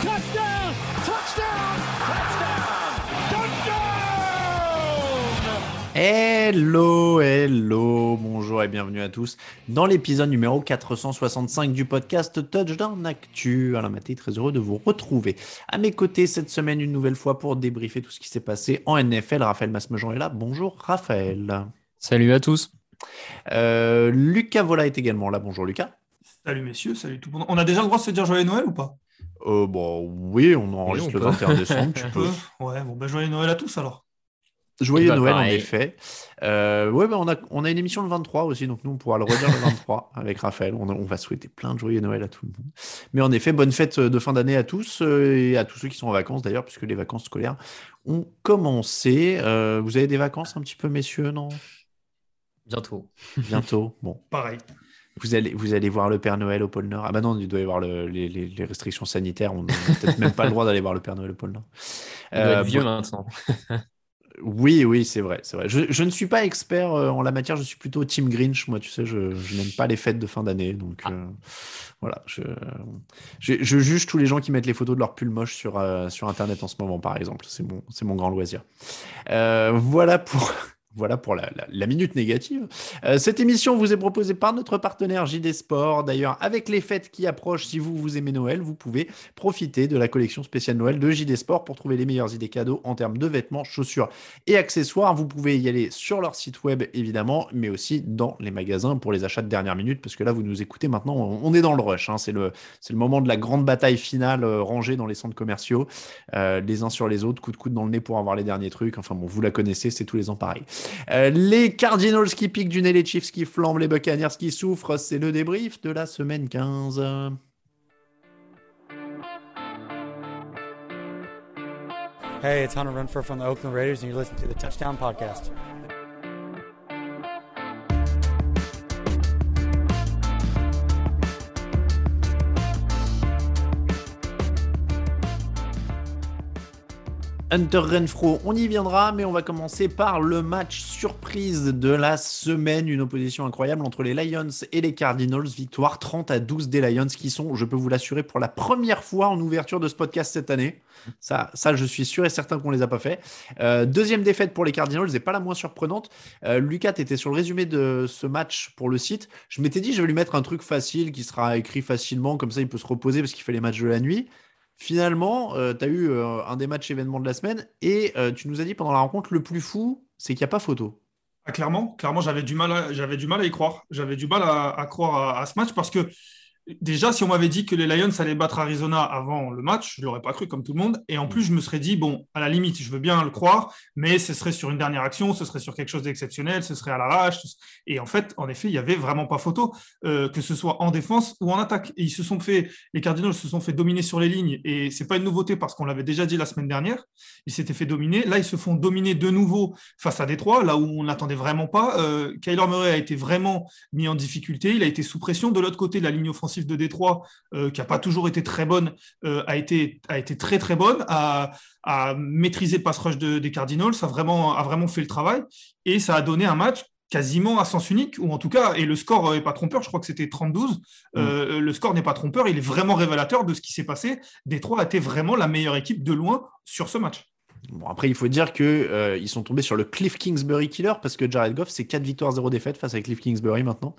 Touchdown. Touchdown. Touchdown. Touchdown. Hello, hello, bonjour et bienvenue à tous dans l'épisode numéro 465 du podcast Touchdown Actu. Alain Maté, très heureux de vous retrouver. À mes côtés cette semaine, une nouvelle fois pour débriefer tout ce qui s'est passé en NFL. Raphaël Masmejean est là. Bonjour Raphaël. Salut à tous. Euh, Lucas Vola est également là. Bonjour Lucas. Salut messieurs, salut tout le monde. On a déjà le droit de se dire joyeux Noël ou pas? Euh, bon, oui, on enregistre on le peut. 21 décembre, tu On peux. Ouais, bon, ben joyeux Noël à tous alors. Joyeux Bah, Noël, en effet. Euh, ouais, bah, on, a, on a une émission le 23 aussi, donc nous, on pourra le redire le 23 avec Raphaël. On, on va souhaiter plein de joyeux Noël à tout le monde. Mais en effet, bonne fête de fin d'année à tous euh, et à tous ceux qui sont en vacances d'ailleurs, puisque les vacances scolaires ont commencé. Euh, vous avez des vacances un petit peu, messieurs, non? Bientôt. Bientôt. Bon, Pareil. Vous allez, vous allez voir le Père Noël au pôle Nord. Ah bah non, il doit y avoir le- les, restrictions sanitaires. On n'a peut-être même pas le droit d'aller voir le Père Noël au pôle Nord. Il doit Euh, être vieux bon- maintenant. Oui, oui, c'est vrai, c'est vrai. Je, je ne suis pas expert euh, en la matière, je suis plutôt Team Grinch. Moi, tu sais, je, je n'aime pas les fêtes de fin d'année. Donc, euh, voilà, je, juge tous les gens qui mettent les photos de leur pull moche sur, euh, sur Internet en ce moment, par exemple. C'est mon, c'est mon grand loisir. Voilà pour. Voilà pour la, minute négative. Euh, cette émission vous est proposée par notre partenaire JD Sport. D'ailleurs, avec les fêtes qui approchent, si vous, vous aimez Noël, vous pouvez profiter de la collection spéciale Noël de JD Sport pour trouver les meilleures idées cadeaux en termes de vêtements, chaussures et accessoires. Vous pouvez y aller sur leur site web, évidemment, mais aussi dans les magasins pour les achats de dernière minute, parce que là, vous nous écoutez maintenant, on est dans le rush. hein. C'est le, c'est le moment de la grande bataille finale euh, rangée dans les centres commerciaux, euh, les uns sur les autres, coup de coude dans le nez pour avoir les derniers trucs. Enfin bon, vous la connaissez, c'est tous les ans pareil. Euh, les Cardinals qui piquent du nez, les Chiefs qui flambent, les Buccaneers qui souffrent, c'est le débrief de la semaine 15. Hey, it's Hunter Renfro from the Oakland Raiders, and you're listening to the Touchdown Podcast. Hunter Renfro, on y viendra, mais on va commencer par le match surprise de la semaine. Une opposition incroyable entre les Lions et les Cardinals. Victoire 30 à 12 des Lions qui sont, je peux vous l'assurer, pour la première fois en ouverture de ce podcast cette année. Ça, je suis sûr et certain qu'on les a pas fait. Euh, deuxième défaite pour les Cardinals et pas la moins surprenante. Euh, Lucas, tu étais sur le résumé de ce match pour le site. Je m'étais dit, je vais lui mettre un truc facile qui sera écrit facilement, comme ça il peut se reposer parce qu'il fait les matchs de la nuit. Finalement, tu as eu euh, un des matchs événements de la semaine et euh, tu nous as dit pendant la rencontre, le plus fou, c'est qu'il n'y a pas photo. Ah, clairement, clairement, j'avais du mal, à, du mal à y croire. J'avais du mal à, croire à ce match parce que déjà, si on m'avait dit que les Lions allaient battre Arizona avant le match, je l'aurais pas cru comme tout le monde. Et en plus, je me serais dit, bon, à la limite, je veux bien le croire, mais ce serait sur une dernière action, ce serait sur quelque chose d'exceptionnel, ce serait à l'arrache. Et en fait, en effet, il y avait vraiment pas photo, euh, que ce soit en défense ou en attaque. Ils se sont fait, les Cardinals se sont fait dominer sur les lignes. Et c'est pas une nouveauté parce qu'on l'avait déjà dit la semaine dernière. Ils s'étaient fait dominer. Là, ils se font dominer de nouveau face à Détroit, là où on n'attendait vraiment pas. Euh, Kyler Murray a été vraiment mis en difficulté. Il a été sous pression de l'autre côté de la ligne offensive de Détroit, euh, qui n'a pas toujours été très bonne, euh, a, été, a été très très bonne, à maîtriser le pass rush de, des Cardinals, a vraiment, a vraiment fait le travail, et ça a donné un match quasiment à sens unique, ou en tout cas, et le score n'est pas trompeur, je crois que c'était 32, euh, le score n'est pas trompeur, il est vraiment révélateur de ce qui s'est passé. Détroit a été vraiment la meilleure équipe de loin sur ce match. Bon, après, il faut dire qu'ils euh, ils sont tombés sur le Cliff Kingsbury killer parce que Jared Goff, c'est 4 victoires, 0 défaites face à Cliff Kingsbury maintenant.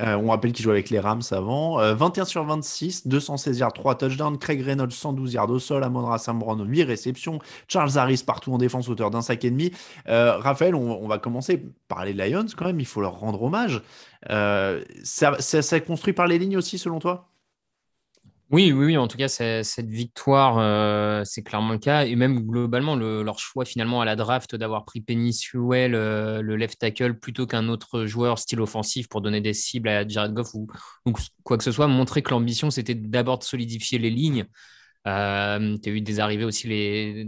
Euh, on rappelle qu'il jouait avec les Rams avant. 21 sur 26, 216 yards, 3 touchdowns. Craig Reynolds, 112 yards au sol. Amon Sam Brown, 8 réceptions. Charles Harris partout en défense, hauteur d'un sac et demi. Euh, Raphaël, on, on, va commencer par les Lions quand même. Il faut leur rendre hommage. ça, ça, ça construit par les lignes aussi, selon toi? Oui, oui, oui, en tout cas, cette victoire, euh, c'est clairement le cas. Et même globalement, le, leur choix finalement à la draft d'avoir pris Penny Sewell, euh, le left tackle, plutôt qu'un autre joueur style offensif pour donner des cibles à Jared Goff ou, quoi que ce soit, montrer que l'ambition, c'était d'abord de solidifier les lignes. Euh, tu as eu des arrivées aussi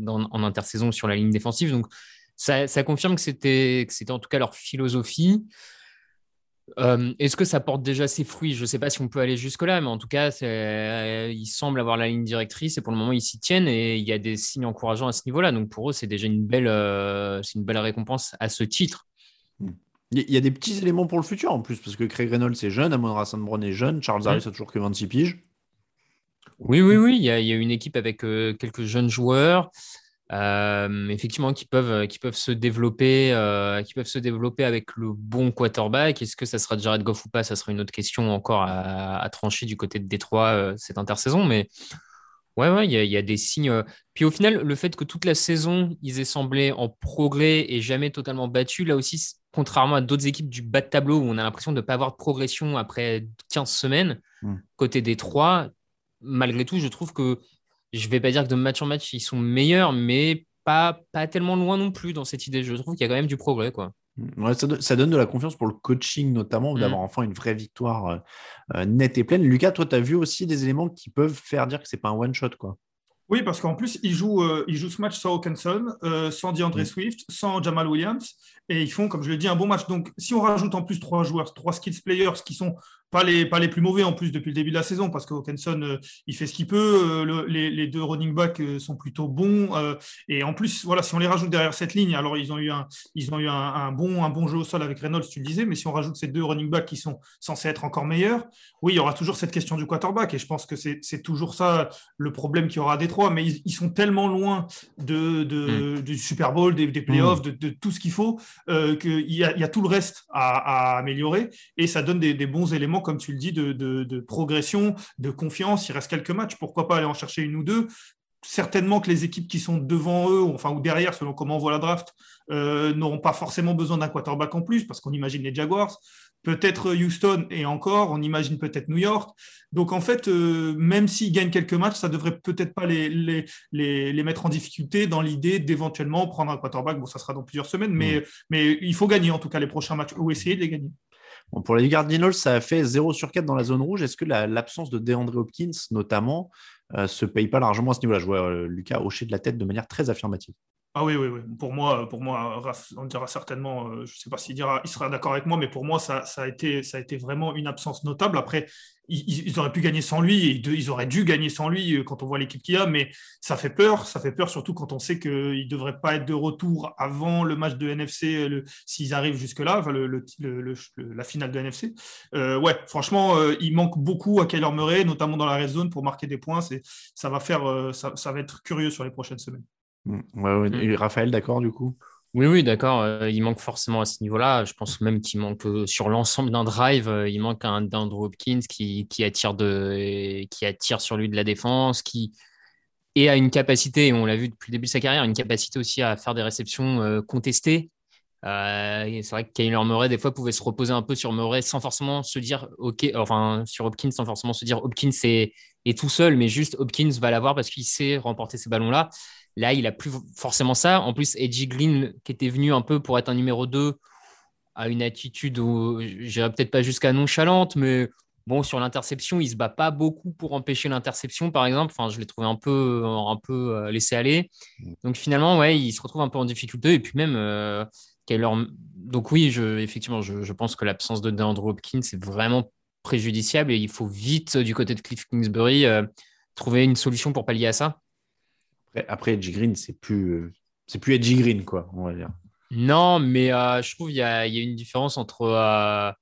en intersaison sur la ligne défensive. Donc, ça, ça confirme que c'était en tout cas leur philosophie. Euh, est-ce que ça porte déjà ses fruits? Je ne sais pas si on peut aller jusque-là, mais en tout cas, euh, ils semblent avoir la ligne directrice et pour le moment, ils s'y tiennent et il y a des signes encourageants à ce niveau-là. Donc pour eux, c'est déjà une belle, euh, une belle récompense à ce titre. Il y a des petits éléments pour le futur en plus, parce que Craig Reynolds est jeune, Amon Rassan Brown est jeune, Charles Harris a toujours que 26 piges. Oui, oui, oui, il y a, il y a une équipe avec quelques jeunes joueurs. Euh, effectivement qui peuvent qui peuvent se développer euh, qui peuvent se développer avec le bon quarterback. Est-ce que ça sera Jared Goff ou pas ça sera une autre question encore à, trancher du côté de Détroit euh, cette intersaison. Mais ouais ouais il y, y, a des signes puis au final le fait que toute la saison ils aient semblé en progrès et jamais totalement battus là aussi contrairement à d'autres équipes du bas de tableau où on a l'impression de ne pas avoir de progression après 15 semaines mmh. côté Détroit malgré tout je trouve que je vais pas dire que de match en match, ils sont meilleurs, mais pas, pas tellement loin non plus dans cette idée. Je trouve qu'il y a quand même du progrès. Quoi. Mm. Ouais, ça, donne de la confiance pour le coaching, notamment, mm. d'avoir enfin une vraie victoire euh, euh, nette et pleine. Lucas, toi, tu as vu aussi des éléments qui peuvent faire dire que c'est pas un one-shot. quoi? Oui, parce qu'en plus, ils jouent, euh, ils jouent ce match sans Hawkinson, sans DeAndre mm. Swift, sans Jamal Williams, et ils font, comme je l'ai dit, un bon match. Donc, si on rajoute en plus trois joueurs, trois skills players qui sont pas les, pas les plus mauvais en plus depuis le début de la saison, parce que Hawkinson, euh, il fait ce qu'il peut. Euh, les, les, deux running backs euh, sont plutôt bons. et en plus, voilà, si on les rajoute derrière cette ligne, alors ils ont eu un, ils ont eu un, bon, un bon jeu au sol avec Reynolds, tu le disais, mais si on rajoute ces deux running backs qui sont censés être encore meilleurs, oui, il y aura toujours cette question du quarterback. Et je pense que c'est toujours ça le problème qu'il y aura à Détroit. Mais ils, sont tellement loin de, de mm. du Super Bowl, des, des playoffs, mm. de, de, tout ce qu'il faut, qu'il y a, y a, tout le reste à, à améliorer. Et ça donne des, des bons éléments comme tu le dis, de, progression, de confiance. Il reste quelques matchs, pourquoi pas aller en chercher une ou deux? Certainement que les équipes qui sont devant eux, enfin ou derrière, selon comment on voit la draft, euh, n'auront pas forcément besoin d'un quarterback en plus, parce qu'on imagine les Jaguars, peut-être Houston et encore, on imagine peut-être New York. Donc en fait, euh, même s'ils gagnent quelques matchs, ça devrait peut-être pas les, les, les, mettre en difficulté dans l'idée d'éventuellement prendre un quarterback. Bon, ça sera dans plusieurs semaines, mais, mm. mais il faut gagner en tout cas les prochains matchs ou essayer de les gagner pour les Cardinals, ça a fait 0 sur 4 dans la zone rouge. Est-ce que l'absence de DeAndre Hopkins, notamment, euh, se paye pas largement à ce niveau-là? Je vois euh, Lucas hocher de la tête de manière très affirmative. Ah oui, oui, oui. Pour moi, pour moi on dira certainement, euh, je ne sais pas s'il il sera d'accord avec moi, mais pour moi, ça, a été, vraiment une absence notable. Après, ils, auraient pu gagner sans lui, ils auraient dû gagner sans lui euh, quand on voit l'équipe qu'il y a, mais ça fait peur, ça fait peur surtout quand on sait qu'il ne devrait pas être de retour avant le match de NFC, s'ils arrivent jusque-là, la finale de NFC. Euh, ouais, franchement, il manque beaucoup à Kyler Murray, notamment dans la red zone, pour marquer des points. Ça va, faire, ça va être curieux sur les prochaines semaines. Mm. Ouais, Et Raphaël, d'accord, du coup? Oui, oui, d'accord. Euh, il manque forcément à ce niveau-là. Je pense même qu'il manque euh, sur l'ensemble d'un drive. Euh, il manque un d'Andrew Hopkins qui, qui, attire de, qui attire sur lui de la défense, qui et a une capacité, on l'a vu depuis le début de sa carrière, une capacité aussi à faire des réceptions contestées Euh, c'est vrai que Kyler Murray, des fois, pouvait se reposer un peu sur Murray sans forcément se dire, OK, enfin, sur Hopkins, sans forcément se dire, Hopkins est, est tout seul, mais juste Hopkins va l'avoir parce qu'il sait remporter ces ballons-là. Là, il a plus forcément ça. En plus, Edgy Green, qui était venu un peu pour être un numéro 2, a une attitude, où, j'irais peut-être pas jusqu'à nonchalante, mais bon, sur l'interception, il se bat pas beaucoup pour empêcher l'interception, par exemple. Enfin, je l'ai trouvé un peu, un peu euh, laissé aller. Donc finalement, ouais, il se retrouve un peu en difficulté. Et puis même, euh, donc oui, je, effectivement, je, pense que l'absence de DeAndre Hopkins est vraiment préjudiciable et il faut vite, du côté de Cliff Kingsbury, euh, trouver une solution pour pallier à ça. Après, après Edgy Green, c'est plus, c'est plus Edgy Green, quoi, on va dire. Non, mais euh, je trouve qu'il y, a, une différence entre euh,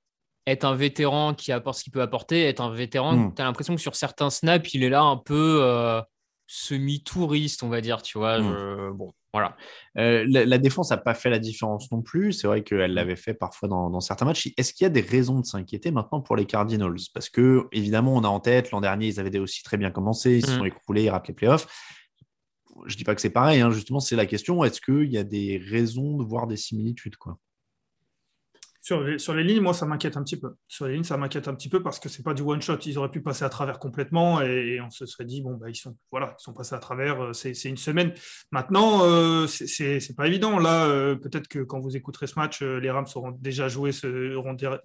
être un vétéran qui apporte ce qu'il peut apporter, être un vétéran, hmm. tu as l'impression que sur certains snaps, il est là un peu semi-touriste, on va dire, tu vois. Hmm. bon, voilà. Euh, la, défense n'a pas fait la différence non plus. C'est vrai qu'elle l'avait fait parfois dans, certains matchs. Est-ce qu'il y a des raisons de s'inquiéter maintenant pour les Cardinals? Parce que, évidemment, on a en tête, l'an dernier, ils avaient aussi très bien commencé, ils se sont mm. écroulés, ils ratent les playoffs. Je dis pas que c'est pareil, hein. justement, c'est la question. Est-ce qu'il y a des raisons de voir des similitudes quoi? Sur les, sur les, lignes, moi, ça m'inquiète un petit peu. Sur les lignes, ça m'inquiète un petit peu parce que c'est pas du one shot. Ils auraient pu passer à travers complètement et, on se serait dit bon bah ils sont voilà, ils sont passés à travers. Euh, c'est une semaine. Maintenant, euh, c'est pas évident. Là, euh, peut-être que quand vous écouterez ce match, les Rams auront déjà joué,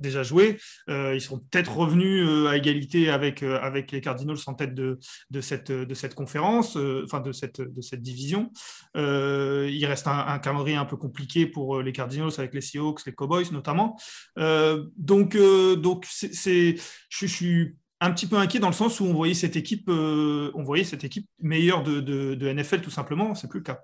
déjà ils seront peut-être revenus à égalité avec avec les Cardinals en tête de, de cette de cette conférence, enfin de cette de cette division. il reste un, un calendrier un peu compliqué pour les Cardinals avec les Seahawks, les Cowboys notamment. Euh, donc, euh, donc c'est, je, suis un petit peu inquiet dans le sens où on voyait cette équipe, euh, on voyait cette équipe meilleure de, de, NFL tout simplement. C'est plus le cas.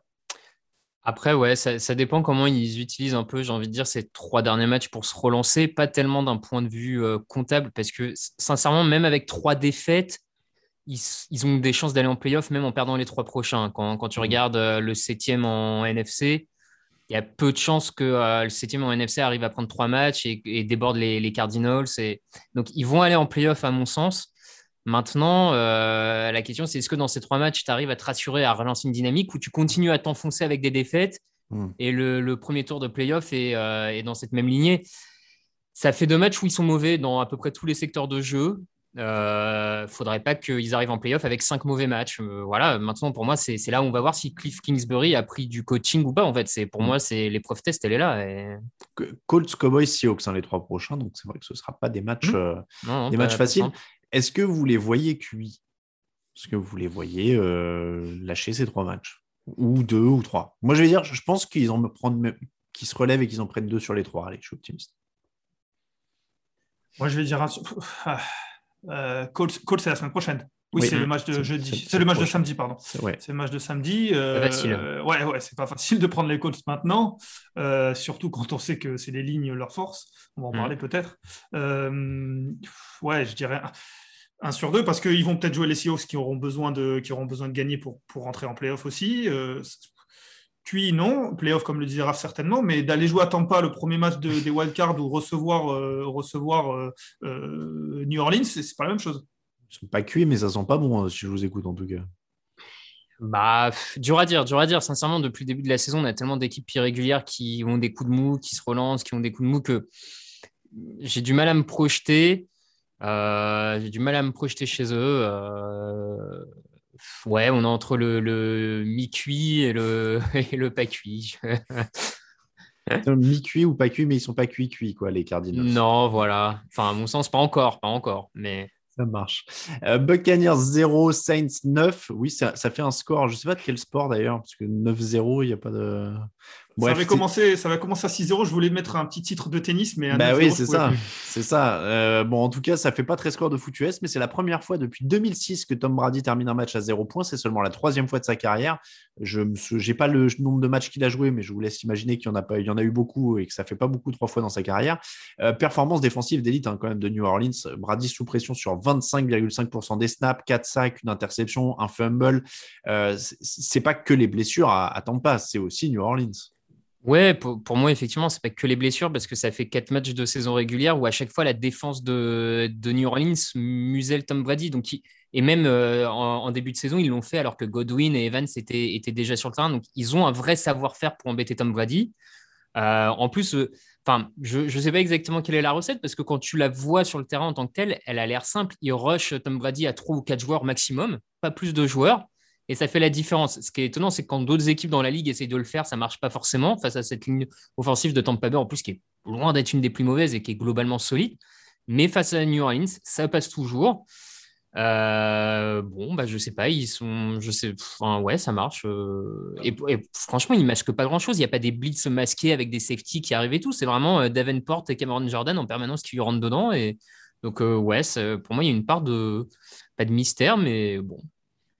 Après, ouais, ça, dépend comment ils utilisent un peu, j'ai envie de dire, ces trois derniers matchs pour se relancer, pas tellement d'un point de vue comptable, parce que sincèrement, même avec trois défaites, ils, ils ont des chances d'aller en playoff, même en perdant les trois prochains. Quand, quand tu mmh. regardes le septième en NFC, il y a peu de chances que euh, le septième en NFC arrive à prendre trois matchs et, déborde les, Cardinals. Et... Donc, ils vont aller en playoff, à mon sens. Maintenant, euh, la question, c'est est-ce que dans ces trois matchs, tu arrives à te rassurer, à relancer une dynamique ou tu continues à t'enfoncer avec des défaites hmm. et le, premier tour de playoff est, euh, est dans cette même lignée? Ça fait deux matchs où ils sont mauvais dans à peu près tous les secteurs de jeu. Il euh, faudrait pas qu'ils arrivent en playoff avec cinq mauvais matchs. Euh, voilà, maintenant pour moi, c'est là où on va voir si Cliff Kingsbury a pris du coaching ou pas. En fait, c'est pour mm. moi, c'est l'épreuve test, elle est là. Et... Colts, Cowboys, Seahawks, hein, les trois prochains. Donc c'est vrai que ce sera pas des matchs, mm. euh, des matchs faciles. Est-ce que vous les voyez cuits? Est-ce que vous les voyez lâcher ces trois matchs? Ou deux ou trois? Moi, je vais dire, je pense qu'ils en prendre, qu'ils se relèvent et qu'ils en prennent deux sur les trois. Allez, je suis optimiste. Moi, je vais dire euh, Colts, c'est la semaine prochaine. Oui, c'est le match de jeudi. C'est le match de samedi, pardon. C'est le match de samedi. Euh, ouais, ouais, c'est pas facile de prendre les Colts maintenant, euh, surtout quand on sait que c'est les lignes leur force. On va en mm. parler peut-être. Euh, ouais, je dirais un sur deux parce qu'ils vont peut-être jouer les Seahawks qui auront besoin de qui auront besoin de gagner pour pour rentrer en playoff aussi. Puis non, playoff comme le disait Raph certainement, mais d'aller jouer à Tampa le premier match de, des wildcards ou recevoir, euh, recevoir euh, euh, New Orleans, c'est pas la même chose. Ils sont pas cuits, mais ça sent pas bon hein, si je vous écoute en tout cas. Bah, dur à dire, dur à dire. Sincèrement, depuis le début de la saison, on a tellement d'équipes irrégulières qui ont des coups de mou, qui se relancent, qui ont des coups de mou que j'ai du mal à me projeter. j'ai du mal à me projeter chez eux. Ouais, on est entre le, mi-cuit et le, et le pas cuit. mi-cuit ou pas cuit, mais ils sont pas cuits-cuits, quoi, les Cardinals. Non, voilà. Enfin, à mon sens, pas encore, pas encore. Mais ça marche. Euh, Buccaneers 0, Saints 9. Oui, ça, ça, fait un score. Je ne sais pas de quel sport d'ailleurs, parce que 9-0, il n'y a pas de ça, avait commencé, ça va commencer à 6-0. Je voulais mettre un petit titre de tennis, mais. Bah oui, c'est ça. C'est ça. Euh, bon, en tout cas, ça fait pas très score de foot US, mais c'est la première fois depuis 2006 que Tom Brady termine un match à 0 points. C'est seulement la troisième fois de sa carrière. Je n'ai pas le nombre de matchs qu'il a joué, mais je vous laisse imaginer qu'il y en a pas, il y en a eu beaucoup et que ça fait pas beaucoup trois fois dans sa carrière. Euh, performance défensive d'élite hein, quand même de New Orleans. Brady sous pression sur 25,5% des snaps, 4 sacs, une interception, un fumble. Euh, c'est pas que les blessures à, à Tampa, c'est aussi New Orleans. Ouais, pour, moi, effectivement, c'est pas que les blessures parce que ça fait quatre matchs de saison régulière où à chaque fois la défense de, New Orleans muselle Tom Brady. Donc, et même euh, en, début de saison, ils l'ont fait alors que Godwin et Evans étaient, étaient, déjà sur le terrain. Donc, ils ont un vrai savoir-faire pour embêter Tom Brady. en plus, enfin, je ne sais pas exactement quelle est la recette parce que quand tu la vois sur le terrain en tant que telle, elle a l'air simple. Il rush Tom Brady à 3 ou 4 joueurs maximum, pas plus de joueurs. Et ça fait la différence. Ce qui est étonnant, c'est que quand d'autres équipes dans la ligue essayent de le faire, ça marche pas forcément face à cette ligne offensive de Tampa Bay, en plus qui est loin d'être une des plus mauvaises et qui est globalement solide. Mais face à New Orleans, ça passe toujours. Euh, bon, bah, je sais pas, ils sont, je sais, enfin, ouais, ça marche. Euh, et, franchement, ils masquent pas grand chose. Il n'y a pas des blitz masqués avec des safety qui arrivent et tout. C'est vraiment euh, Davenport et Cameron Jordan en permanence qui rentrent dedans. Et donc, ouais, pour moi, il y a une part de, pas de mystère, mais bon,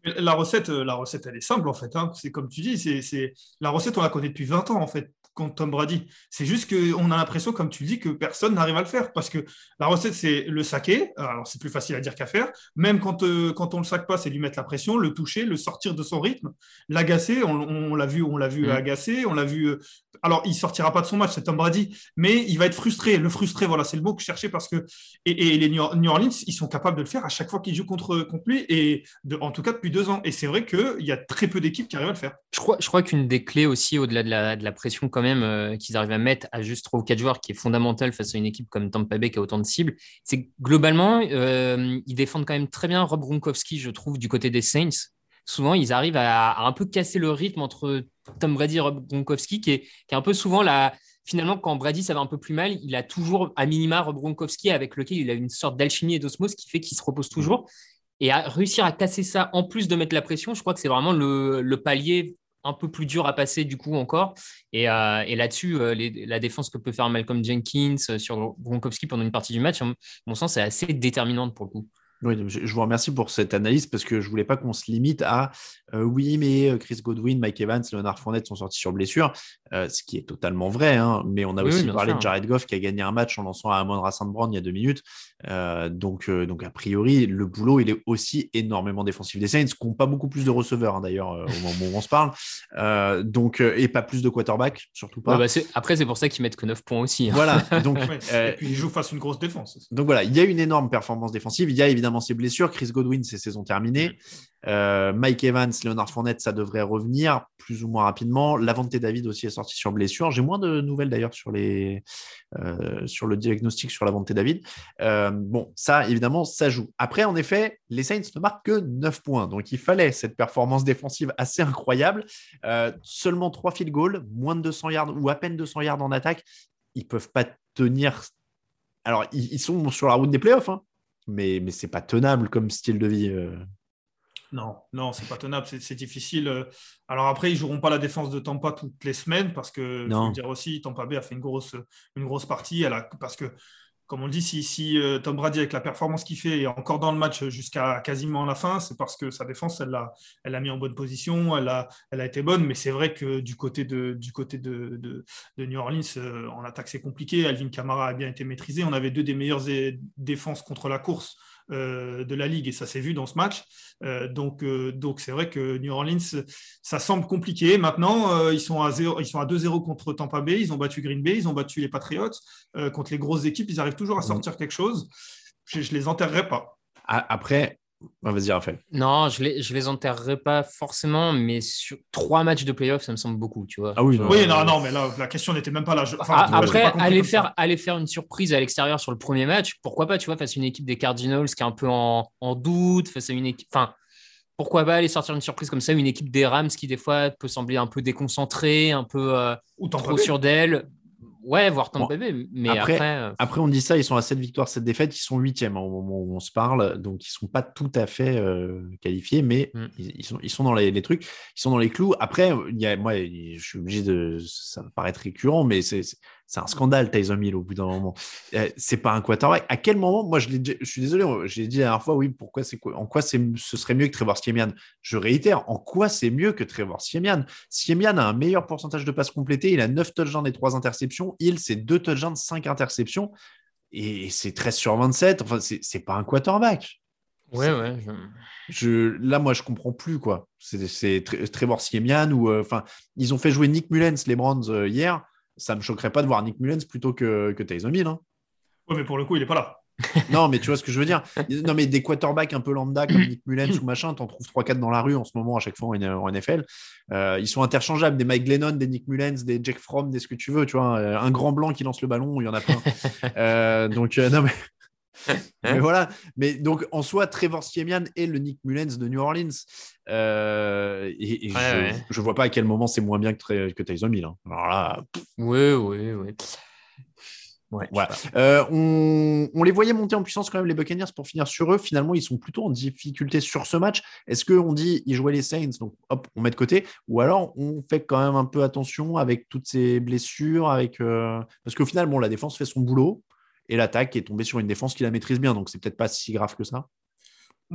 la recette, la recette, elle est simple en fait. Hein. C'est comme tu dis, c'est la recette, on la connaît depuis 20 ans en fait contre Tom Brady. C'est juste qu'on a l'impression, comme tu le dis, que personne n'arrive à le faire. Parce que la recette, c'est le saquer. Alors, c'est plus facile à dire qu'à faire. Même quand, euh, quand on le sac pas, c'est lui mettre la pression, le toucher, le sortir de son rythme, l'agacer. On, l'a vu, on l'a vu mm. agacer. On l'a vu. Euh, alors, il sortira pas de son match, c'est Tom Brady, mais il va être frustré. Le frustré, voilà, c'est le mot que je cherchais parce que. Et, les New Orleans, ils sont capables de le faire à chaque fois qu'ils jouent contre, contre lui, et en tout cas depuis deux ans. Et c'est vrai qu'il y a très peu d'équipes qui arrivent à le faire. Je crois, je crois qu'une des clés aussi, au-delà de la, de la pression, quand même, euh, qu'ils arrivent à mettre à juste 3 ou 4 joueurs, qui est fondamental face à une équipe comme Tampa Bay qui a autant de cibles, c'est globalement, euh, ils défendent quand même très bien Rob Gronkowski, je trouve, du côté des Saints. Souvent, ils arrivent à, un peu casser le rythme entre Tom Brady et Rob Gronkowski, qui est, qui est un peu souvent la, finalement, quand Brady, ça va un peu plus mal, il a toujours à minima Rob Gronkowski avec lequel il a une sorte d'alchimie et d'osmose qui fait qu'il se repose toujours. Et à réussir à casser ça en plus de mettre la pression, je crois que c'est vraiment le, palier un peu plus dur à passer du coup encore. Et, euh, et là-dessus, euh, la défense que peut faire Malcolm Jenkins euh, sur Gronkowski pendant une partie du match, à mon sens, c'est assez déterminante pour le coup. Oui, je vous remercie pour cette analyse parce que je voulais pas qu'on se limite à oui, mais Chris Godwin, Mike Evans, Leonard Fournette sont sortis sur blessure, ce qui est totalement vrai. Hein, mais on a aussi parlé de Jared Goff qui a gagné un match en lançant à Amon Rassan Brown il y a deux minutes. donc, donc, a priori, le boulot, il est aussi énormément défensif des Saints, qui n'ont pas beaucoup plus de receveurs hein, d'ailleurs au moment où on se parle. donc, et pas plus de quarterback, surtout pas. Bah, après, c'est pour ça qu'ils mettent que 9 points aussi. Hein. Voilà. Donc, et puis ils jouent face à une grosse défense. Donc voilà, il y a une énorme performance défensive. Il y a évidemment ses blessures. Chris Godwin, c'est saison terminée. Euh, Mike Evans, Leonard Fournette, ça devrait revenir plus ou moins rapidement. Lavante David aussi est sorti sur blessure. J'ai moins de nouvelles d'ailleurs sur, euh, sur le diagnostic sur Lavante David. Euh, bon, ça, évidemment, ça joue. Après, en effet, les Saints ne marquent que 9 points. Donc, il fallait cette performance défensive assez incroyable. seulement 3 field goals, moins de 200 yards ou à peine 200 yards en attaque. Ils ne peuvent pas tenir. Alors, ils, sont sur la route des playoffs, hein mais, mais c'est pas tenable comme style de vie. Non, non, c'est pas tenable, c'est difficile. Euh. Alors après, ils joueront pas la défense de Tampa toutes les semaines parce que, faut dire aussi, Tampa Bay a fait une grosse, une grosse partie. Elle a, parce que comme on le dit, si, euh, Tom Brady, avec la performance qu'il fait, est encore dans le match jusqu'à quasiment la fin, c'est parce que sa défense, elle l'a elle a mis en bonne position, elle a, elle a été bonne. Mais c'est vrai que du côté de, du côté de, de, New Orleans, euh, en attaque, c'est compliqué. Alvin Kamara a bien été maîtrisé. On avait deux des meilleures défenses contre la course de la ligue et ça s'est vu dans ce match. Euh, donc, euh, donc c'est vrai que New Orleans, ça semble compliqué. Maintenant, ils sont à 0, ils sont à 2-0 contre Tampa Bay, ils ont battu Green Bay, ils ont battu les Patriots. contre les grosses équipes, ils arrivent toujours à sortir quelque chose. Je, ne les enterrerai pas. Après, Vas-y, Raphaël. Non, je les, je les enterrerai pas forcément, mais sur trois matchs de playoff, ça me semble beaucoup, tu vois. Ah oui, non, oui, non, non, mais là, la question n'était même pas là. Ah, après, aller faire, aller faire une surprise à l'extérieur sur le premier match, pourquoi pas, tu vois, face à une équipe des Cardinals qui est un peu en, en doute, face à une équipe. Enfin, pourquoi pas aller sortir une surprise comme ça, une équipe des Rams qui, des fois, peut sembler un peu déconcentrée, un peu euh, trop sur d'elle. Ouais, voir ton bébé. Mais après, euh, après, on dit ça, ils sont à 7 victoires, 7 défaites, ils sont 8e au moment où on se parle, donc ils ne sont pas tout à fait euh, qualifiés, mais mm. ils, sont, ils sont dans les, trucs, ils sont dans les clous. Après, il y a, moi, je suis obligé de. Ça me paraît récurrent, mais c'est c'est un scandale, Tyson Hill, au bout d'un moment. Euh, c'est pas un quarterback. À quel moment, moi, je, je suis désolé, j'ai dit la dernière fois, oui, pourquoi c'est en quoi ce serait mieux que Trevor Siemian? Je réitère, en quoi c'est mieux que Trevor Siemian? Siemian a un meilleur pourcentage de passes complétées, il a 9 touchdowns et 3 interceptions. Hill, c'est 2 touchdowns, 5 interceptions. Et c'est 13 sur 27. Enfin, c'est pas un quarterback. Ouais, ouais. Je... là, moi, je comprends plus, quoi. C'est Trevor Siemian ou. Euh, enfin, ils ont fait jouer Nick Mullens, les Browns, euh, hier ça me choquerait pas de voir Nick Mullens plutôt que, que Taysom Hill. Hein. Oui, mais pour le coup, il n'est pas là. non, mais tu vois ce que je veux dire. Non, mais des quarterbacks un peu lambda comme Nick Mullens ou machin, t'en trouves 3-4 dans la rue en ce moment à chaque fois en NFL. Euh, ils sont interchangeables. Des Mike Glennon, des Nick Mullens, des Jack Fromm, des ce que tu veux. Tu vois, euh, un grand blanc qui lance le ballon, il y en a plein. Euh, donc, non, mais. mais voilà, mais donc en soi, Trevor Siemian est le Nick Mullens de New Orleans. et, je, ne vois pas à quel moment c'est moins bien que, que Tyson Hill. Hein. Alors là. Oui, oui, oui. Ouais, euh, on, les voyait monter en puissance quand même, les Buccaneers, pour finir sur eux. Finalement, ils sont plutôt en difficulté sur ce match. Est-ce qu'on dit ils jouaient les Saints, donc hop, on met de côté Ou alors on fait quand même un peu attention avec toutes ces blessures avec, euh, Parce qu'au final, bon, la défense fait son boulot et l'attaque est tombée sur une défense qui la maîtrise bien. Donc c'est peut-être pas si grave que ça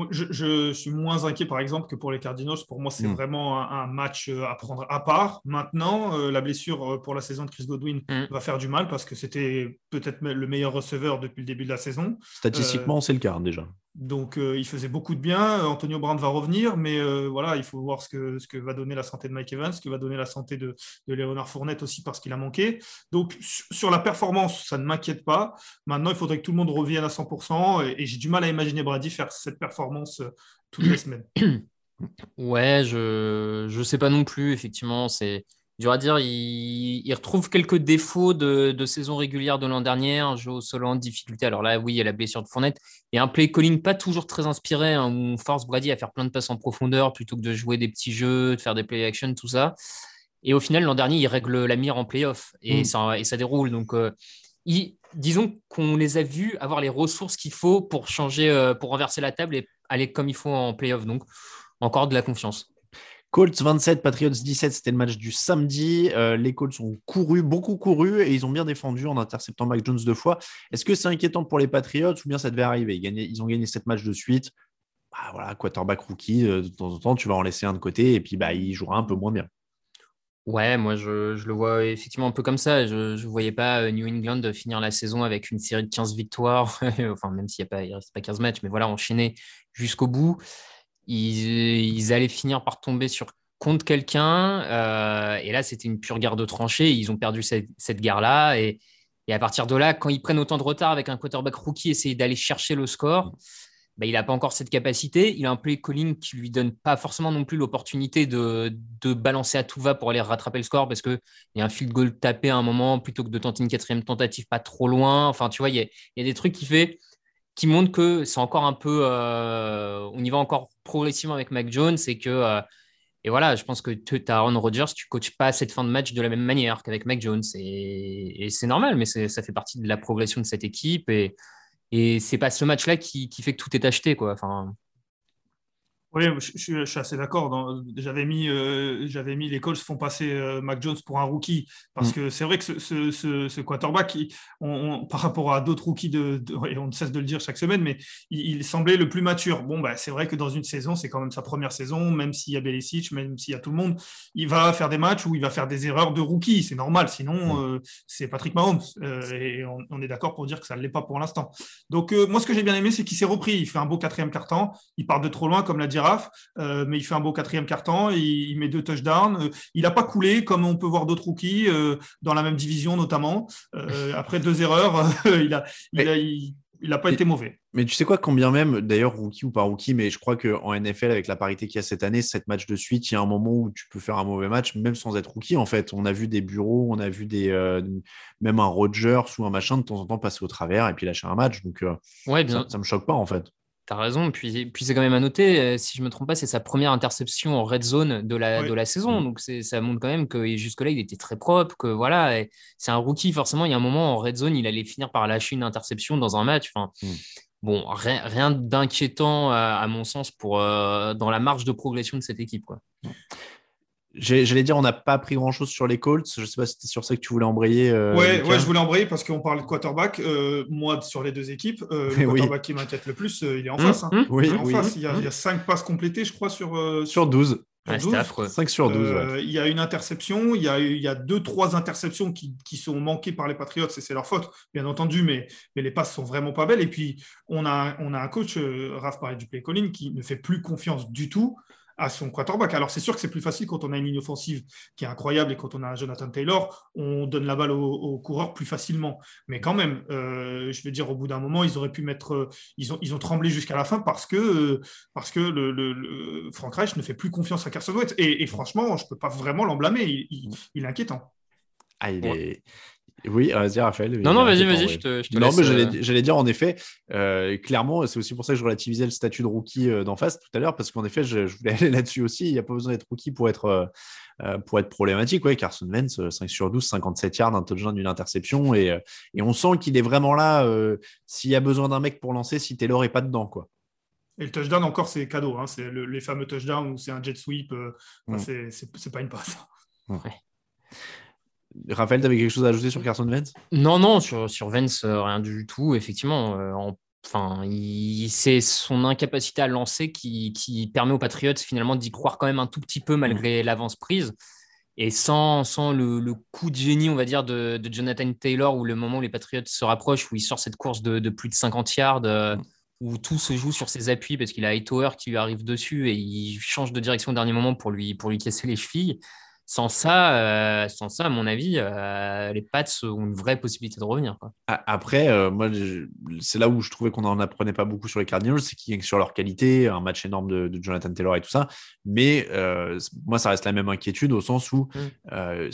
je, suis moins inquiet, par exemple, que pour les Cardinals. Pour moi, c'est hmm. vraiment un, match euh, à prendre à part. Maintenant, euh, la blessure euh, pour la saison de Chris Godwin hmm. va faire du mal parce que c'était peut-être le meilleur receveur depuis le début de la saison. Statistiquement, c'est le cas déjà. Donc, euh, il faisait beaucoup de bien. Antonio Brown va revenir, mais euh, voilà, il faut voir ce que, va donner la santé de Mike Evans, ce que va donner la santé de, Léonard Fournette aussi parce qu'il a manqué. Donc, sur la performance, ça ne m'inquiète pas. Maintenant, il faudrait que tout le monde revienne à 100%, et, j'ai du mal à imaginer Brady faire cette performance euh, toutes les semaines. Ouais, je ne sais pas non plus, effectivement. C'est dur à dire, il, retrouve quelques défauts de, saison régulière de l'an dernier, un jeu au sol en difficulté. Alors là, oui, il y a la blessure de Fournette et un play calling pas toujours très inspiré, hein, où on force Brady à faire plein de passes en profondeur plutôt que de jouer des petits jeux, de faire des play action, tout ça. Et au final, l'an dernier, il règle la mire en playoff et, mm. ça, et ça déroule. Donc, euh, disons qu'on les a vus avoir les ressources qu'il faut pour changer, euh, pour renverser la table et aller comme il faut en playoff. Donc, encore de la confiance. Colts 27, Patriots 17, c'était le match du samedi. Euh, les Colts ont couru, beaucoup couru, et ils ont bien défendu en interceptant Mac Jones deux fois. Est-ce que c'est inquiétant pour les Patriots ou bien ça devait arriver? Ils, ont gagné sept matchs de suite. Bah, voilà, quarterback rookie, euh, de temps en temps, tu vas en laisser un de côté, et puis bah, il jouera un peu moins bien. Ouais, moi je, le vois effectivement un peu comme ça. Je ne voyais pas euh, New England finir la saison avec une série de 15 victoires, enfin même s'il ne reste pas 15 matchs, mais voilà, enchaîner jusqu'au bout ils, allaient finir par tomber sur contre quelqu'un. Euh, et là, c'était une pure guerre de tranchées. Ils ont perdu cette, cette guerre-là. Et, et, à partir de là, quand ils prennent autant de retard avec un quarterback rookie, essayer d'aller chercher le score, bah, il n'a pas encore cette capacité. Il a un play calling qui lui donne pas forcément non plus l'opportunité de, de, balancer à tout va pour aller rattraper le score parce qu'il y a un field goal tapé à un moment plutôt que de tenter une quatrième tentative pas trop loin. Enfin, tu vois, il y y a des trucs qui fait qui montre que c'est encore un peu. Euh, on y va encore progressivement avec Mac Jones et que. Euh, et voilà, je pense que tu as Aaron Rodgers, tu coaches pas cette fin de match de la même manière qu'avec Mac Jones. Et, c'est normal, mais ça fait partie de la progression de cette équipe. Et, et c'est pas ce match-là qui, qui, fait que tout est acheté. Quoi. Enfin, oui, je, suis assez d'accord. J'avais mis, euh, j'avais mis les Colts font passer euh, Mac Jones pour un rookie parce mm. que c'est vrai que ce, ce, quarterback, on, par rapport à d'autres rookies, de, et on ne cesse de le dire chaque semaine, mais il, semblait le plus mature. Bon, bah, c'est vrai que dans une saison, c'est quand même sa première saison, même s'il y a Belichick, même s'il y a tout le monde, il va faire des matchs où il va faire des erreurs de rookie. C'est normal, sinon mm. euh, c'est Patrick Mahomes et on, est d'accord pour dire que ça ne l'est pas pour l'instant. Donc moi, ce que j'ai bien aimé, c'est qu'il s'est repris. Il fait un beau quatrième quart-temps. Il part de trop loin, comme l'a dit euh, mais il fait un beau quatrième carton, il, il met deux touchdowns. Euh, il n'a pas coulé comme on peut voir d'autres rookies euh, dans la même division notamment. après deux erreurs, il n'a il, pas été mauvais. Mais tu sais quoi, combien même, d'ailleurs, rookie ou pas rookie, mais je crois qu'en NFL, avec la parité qu'il y a cette année, sept matchs de suite, il y a un moment où tu peux faire un mauvais match, même sans être rookie, en fait. On a vu des bureaux, on a vu des, même un Rogers ou un machin de temps en temps passer au travers et puis lâcher un match. Donc, ouais, bien. ça, ne me choque pas, en fait. T'as raison. Puis, puis c'est quand même à noter, euh, si je ne me trompe pas, c'est sa première interception en red zone de la, de la saison. Donc ça montre quand même que jusque-là, il était très propre. Que voilà, c'est un rookie. Forcément, il y a un moment en red zone, il allait finir par lâcher une interception dans un match. Enfin, mm. Bon, rien, rien d'inquiétant à, mon sens pour, euh, dans la marge de progression de cette équipe. Quoi. J'allais dire, on n'a pas appris grand-chose sur les Colts. Je ne sais pas si c'était sur ça que tu voulais embrayer. Euh, ouais, ouais, je voulais embrayer parce qu'on parle de quarterback. Euh, moi, sur les deux équipes, euh, le quarterback qui m'inquiète le plus, il est en mmh, face. Hein. Mmh. oui, il, est en face. Il, y a, il y a 5 passes complétées, je crois, sur, sur 12. Sur 12. 5 sur 12. Il y a une interception, il y a, il y a deux, trois interceptions qui, qui sont manquées par les Patriots et c'est leur faute, bien entendu, mais, mais les passes sont vraiment pas belles. Et puis, on a, on a un coach, Raph parlait du play calling, qui ne fait plus confiance du tout à son quarterback. Alors c'est sûr que c'est plus facile quand on a une ligne offensive qui est incroyable et quand on a un Jonathan Taylor, on donne la balle au, coureur plus facilement. Mais quand même, euh, je veux dire, au bout d'un moment, ils auraient pu mettre, euh, ils ont, ils ont tremblé jusqu'à la fin parce que, euh, parce que le, Frank Reich ne fait plus confiance à Carson Wentz. Et, franchement, je ne peux pas vraiment l'emblâmer. Il, est inquiétant. Ah, il est, oui, vas-y, Raphaël. Non, non, vas-y, vas-y, je te, je te Non, mais euh, j'allais dire, en effet, euh, clairement, c'est aussi pour ça que je relativisais le statut de rookie euh, d'en face tout à l'heure, parce qu'en effet, je, voulais aller là-dessus aussi. Il n'y a pas besoin d'être rookie pour être, pour être problématique. Ouais, Carson Wentz, 5 sur 12, 57 yards, un touchdown, d'une interception. Et, et on sent qu'il est vraiment là s'il y a besoin d'un mec pour lancer, si Taylor n'est pas dedans. quoi. Et le touchdown, encore, c'est cadeau. Hein. C'est les fameux touchdowns où c'est un jet sweep. Mm. C'est pas une passe. Ouais. Raphaël, tu avais quelque chose à ajouter sur Carson Vance Non, non, sur, sur Vance, euh, rien du tout. Effectivement, euh, enfin, c'est son incapacité à lancer qui, qui, permet aux Patriots finalement d'y croire quand même un tout petit peu malgré mm. l'avance prise. Et sans, sans le, le, coup de génie, on va dire, de, de, Jonathan Taylor, ou le moment où les Patriots se rapprochent, où il sort cette course de, de plus de 50 yards, euh, où tout se joue sur ses appuis parce qu'il a Hightower qui lui arrive dessus et il change de direction au dernier moment pour lui, pour lui casser les chevilles sans ça, euh, sans ça, à mon avis, euh, les Pats ont une vraie possibilité de revenir. Après, euh, moi, c'est là où je trouvais qu'on n'en apprenait pas beaucoup sur les Cardinals, c'est qu'ils sur leur qualité, un match énorme de, Jonathan Taylor et tout ça. Mais moi, ça reste la même inquiétude au sens où mm.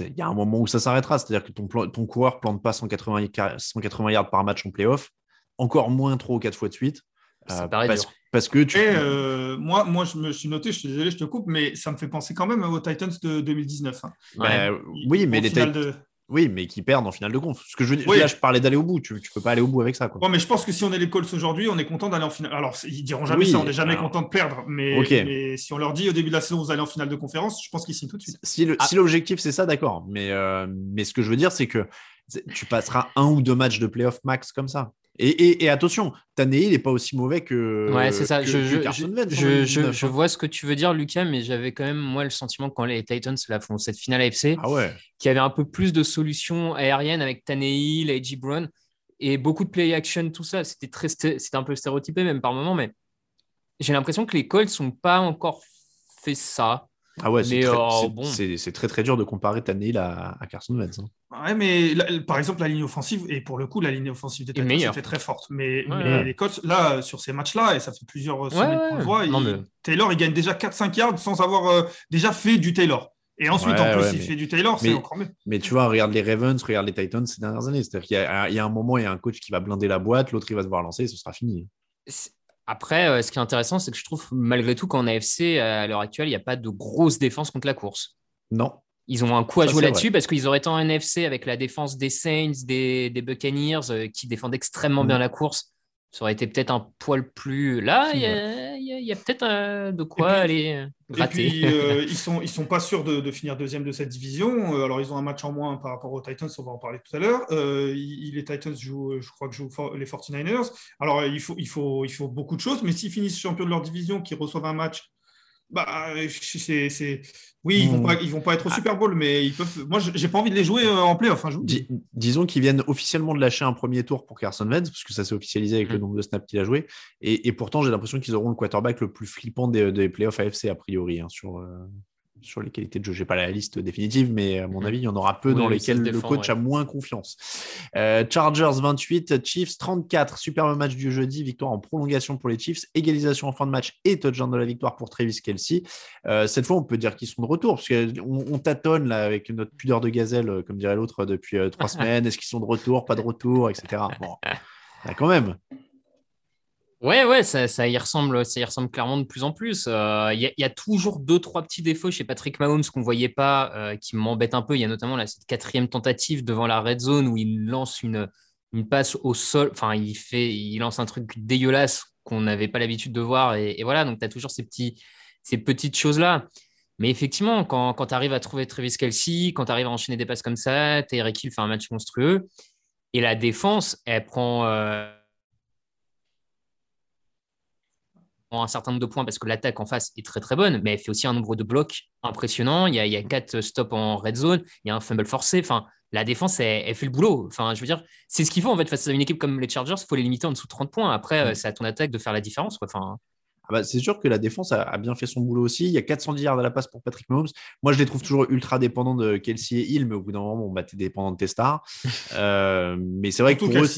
il y a un moment où ça s'arrêtera. C'est-à-dire que ton, ton coureur plante pas 180, 180 yards par match en playoff, encore moins trop quatre fois de suite. Ça paraît parce, parce que tu... Euh, moi, moi, je me suis noté, je suis désolé, je te coupe, mais ça me fait penser quand même aux Titans de 2019. Hein. Bah, oui, mais les Titans. Oui, mais qui perdent en finale de conf. Ce que je là, je parlais d'aller au bout. Tu, ne peux pas aller au bout avec ça. Quoi. mais je pense que si on est les Colts aujourd'hui, on est content d'aller en finale. Alors, ils diront jamais ça, on n'est jamais content de perdre. Mais, si on leur dit au début de la saison, vous allez en finale de conférence, je pense qu'ils signent tout de suite. Si, ah. l'objectif, c'est ça, d'accord. Mais, euh, mais ce que je veux dire, c'est que tu passeras un ou deux matchs de playoff max comme ça. Et, attention, Tannehill n'est pas aussi mauvais que. Ouais, c'est ça. je, je, vois ce que tu veux dire, Lucas, mais j'avais quand même, moi, le sentiment quand les Titans la font cette finale AFC, ah ouais. qu'il y avait un peu plus de solutions aériennes avec Tannehill, A.J. Brown et beaucoup de play action, tout ça. C'était très, c'était un peu stéréotypé même par moment, mais j'ai l'impression que les Colts n'ont pas encore fait ça. Ah ouais, c'est très, euh, très, très dur de comparer Tannehill à, à Carson Wentz. Hein. Ouais, mais par exemple, la ligne offensive, et pour le coup, la ligne offensive des Titans était très forte. Mais, les Colts, là, sur ces matchs-là, et ça fait plusieurs semaines qu'on le voit, Taylor, il gagne déjà 4-5 yards sans avoir euh, déjà fait du Taylor. Et ensuite, en plus, il fait du Taylor, c'est encore mieux. Mais tu vois, regarde les Ravens, regarde les Titans ces dernières années. C'est-à-dire qu'il y, y, a un moment, il y a un coach qui va blinder la boîte, l'autre, il va se voir lancer, et ce sera fini. Après, euh, ce qui est intéressant, c'est que je trouve malgré tout qu'en AFC, à l'heure actuelle, il n'y a pas de grosse défense contre la course. Non. Ils ont un coup à jouer là-dessus parce qu'ils auraient tant un NFC avec la défense des Saints, des, Buccaneers euh, qui défendent extrêmement bien mm. la course. Ça aurait été peut-être un poil plus. Là, il y a, peut-être euh, de quoi aller gratter. Et puis, ils sont, ils sont pas sûrs de, finir deuxième de cette division. alors, ils ont un match en moins par rapport aux Titans, on va en parler tout à l'heure. les Titans jouent, je crois que jouent les 49ers. Alors, il faut, il faut, il faut beaucoup de choses, mais s'ils finissent champions de leur division, qu'ils reçoivent un match bah, c'est, Oui, ils vont hmm. pas, ils vont pas être au ah. Super Bowl, mais ils peuvent. Moi, j'ai pas envie de les jouer euh, en play. Enfin, disons qu'ils viennent officiellement de lâcher un premier tour pour Carson Wentz, parce que ça s'est officialisé avec le hmm. nombre de snaps qu'il a joué. Et, pourtant, j'ai l'impression qu'ils auront le quarterback le plus flippant des, des playoffs AFC a priori hein, sur, euh, sur les qualités de jeu. Je n'ai pas la liste définitive, mais à mon mm. avis, il y en aura peu dans lesquels le coach a moins confiance. Euh, Chargers 28, Chiefs 34. Superbe match du jeudi, victoire en prolongation pour les Chiefs, égalisation en fin de match et touchdown de la victoire pour Travis Kelsey. Euh, cette fois, on peut dire qu'ils sont de retour, parce qu'on on tâtonne là, avec notre pudeur de gazelle, euh, comme dirait l'autre, depuis trois semaines. Est-ce qu'ils sont de retour, pas de retour, etc. Bon, quand même. Ouais, ouais, ça, ça, y ressemble, ça y ressemble clairement de plus en plus. Il euh, y, a toujours deux, trois petits défauts chez Patrick Mahomes qu'on voyait pas, euh, qui m'embêtent un peu. Il y a notamment là, cette quatrième tentative devant la red zone où il lance une, une passe au sol. Enfin, il, fait, il lance un truc dégueulasse qu'on n'avait pas l'habitude de voir. Et, voilà, donc tu as toujours ces, petits, ces petites choses-là. Mais effectivement, quand, quand tu arrives à trouver Travis Kelsey, quand tu arrives à enchaîner des passes comme ça, Tyreek Hill fait un match monstrueux. Et la défense, elle prend. Euh, un certain nombre de points parce que l'attaque en face est très très bonne, mais elle fait aussi un nombre de blocs impressionnant. Il y a, il y a quatre stops en red zone, il y a un fumble forcé. Enfin, la défense, elle, fait le boulot. Enfin, je veux dire, c'est ce qu'il faut en fait face à une équipe comme les Chargers. Il faut les limiter en dessous de 30 points. Après, euh, c'est à ton attaque de faire la différence. Enfin, Ah bah, c'est sûr que la défense a, bien fait son boulot aussi. Il y a 410 yards à la passe pour Patrick Mahomes. Moi, je les trouve toujours ultra dépendants de Kelsey et Hill, mais au bout d'un moment, bon, bah, tu es dépendant de tes stars. euh, mais c'est vrai que pour eux,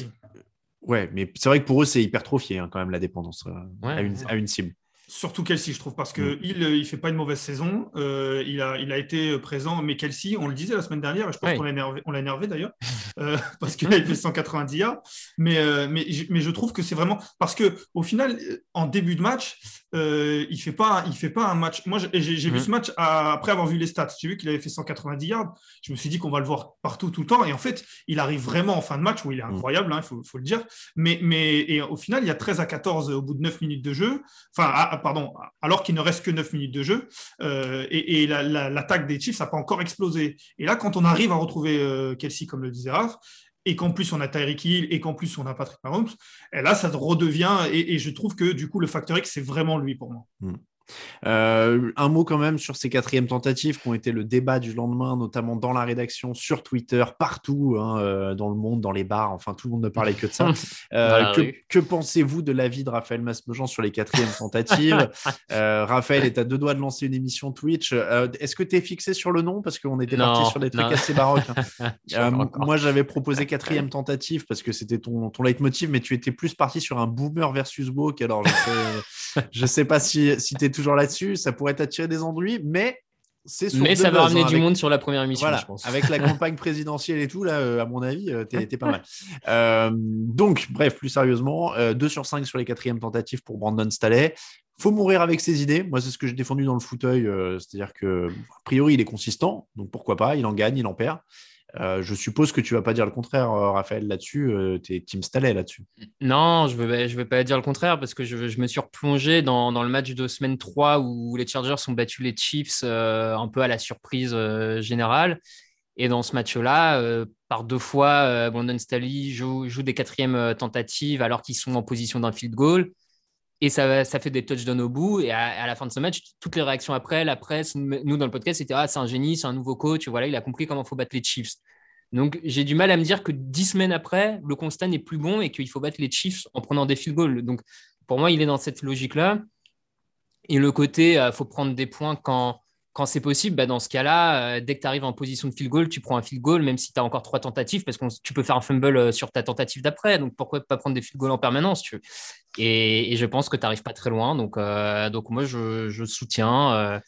ouais, mais c'est vrai que pour eux, c'est hypertrophié hein, quand même la dépendance euh, ouais, à, une, à une cible. Surtout Kelsey, je trouve, parce qu'il mm. il, il fait pas une mauvaise saison. Euh, il, a, il a été présent, mais Kelsey, on le disait la semaine dernière, et je pense ouais. qu'on l'a énervé, on l'a énervé d'ailleurs, euh, parce qu'il a fait 190 yards. Mais, euh, mais, mais je trouve que c'est vraiment. Parce que au final, en début de match, euh, il fait pas, il fait pas un match. Moi, j'ai, vu ce match à, après avoir vu les stats. J'ai vu qu'il avait fait 190 yards? Je me suis dit qu'on va le voir partout, tout le temps. Et en fait, il arrive vraiment en fin de match où il est incroyable, il hein, faut, faut, le dire. Mais, mais et au final, il y a 13 à 14 au bout de 9 minutes de jeu. Enfin, à, pardon, alors qu'il ne reste que 9 minutes de jeu. Euh, et, et l'attaque la, la, des Chiefs n'a pas encore explosé. Et là, quand on arrive à retrouver euh, Kelsey, comme le disait Raph, et qu'en plus on a Tyreek Hill, et qu'en plus on a Patrick Mahomes, là, ça redevient, et, je trouve que du coup, le facteur X, c'est vraiment lui pour moi. Mm. Euh, un mot quand même sur ces quatrièmes tentatives qui ont été le débat du lendemain, notamment dans la rédaction, sur Twitter, partout hein, euh, dans le monde, dans les bars, enfin tout le monde ne parlait que de ça. Euh, que, que pensez-vous de l'avis de Raphaël Masmejean sur les quatrièmes tentatives? Euh, Raphaël est à deux doigts de lancer une émission Twitch. Est-ce que tu es fixé sur le nom? Parce qu'on était parti sur des trucs non. assez baroques. Hein. moi, j'avais proposé quatrième tentative parce que c'était ton, ton leitmotiv, mais tu étais plus parti sur un boomer versus woke. Alors je sais, je sais pas si, si tu es toujours là-dessus, ça pourrait t'attirer des ennuis, mais c'est Mais ça va ramener hein, du avec... monde sur la première émission, voilà, je pense. Avec la campagne présidentielle et tout, là, euh, à mon avis, euh, t'es, t'es pas mal. Euh, donc, bref, plus sérieusement, 2 sur 5 sur les quatrièmes tentatives pour Brandon Staley. Faut mourir avec ses idées. Moi, c'est ce que j'ai défendu dans le fauteuil. c'est-à-dire que, a priori, il est consistant, donc pourquoi pas, il en gagne, il en perd. Euh, je suppose que tu vas pas dire le contraire, euh, Raphaël, là-dessus. Euh, tu es Team Staley là-dessus. Non, je ne vais, pas dire le contraire parce que je, me suis replongé dans, le match de semaine 3 où les Chargers ont battu les Chiefs euh, un peu à la surprise générale. Et dans ce match-là, par deux fois, Brandon Staley joue, joue, des quatrièmes tentatives alors qu'ils sont en position d'un field goal. Et ça, ça fait des touchdowns au bout. Et à, la fin de ce match, toutes les réactions après, la presse, nous dans le podcast, c'était ah, c'est un génie, c'est un nouveau coach. Voilà, il a compris comment il faut battre les Chiefs. Donc j'ai du mal à me dire que dix semaines après, le constat n'est plus bon et qu'il faut battre les Chiefs en prenant des field goals. Donc pour moi, il est dans cette logique-là. Et le côté, il euh, faut prendre des points quand, quand c'est possible, bah dans ce cas-là, euh, dès que tu arrives en position de field goal, tu prends un field goal, même si tu as encore trois tentatives, parce que tu peux faire un fumble euh, sur ta tentative d'après. Donc pourquoi pas prendre des field goals en permanence et, je pense que tu n'arrives pas très loin. Donc, euh, moi, je, soutiens.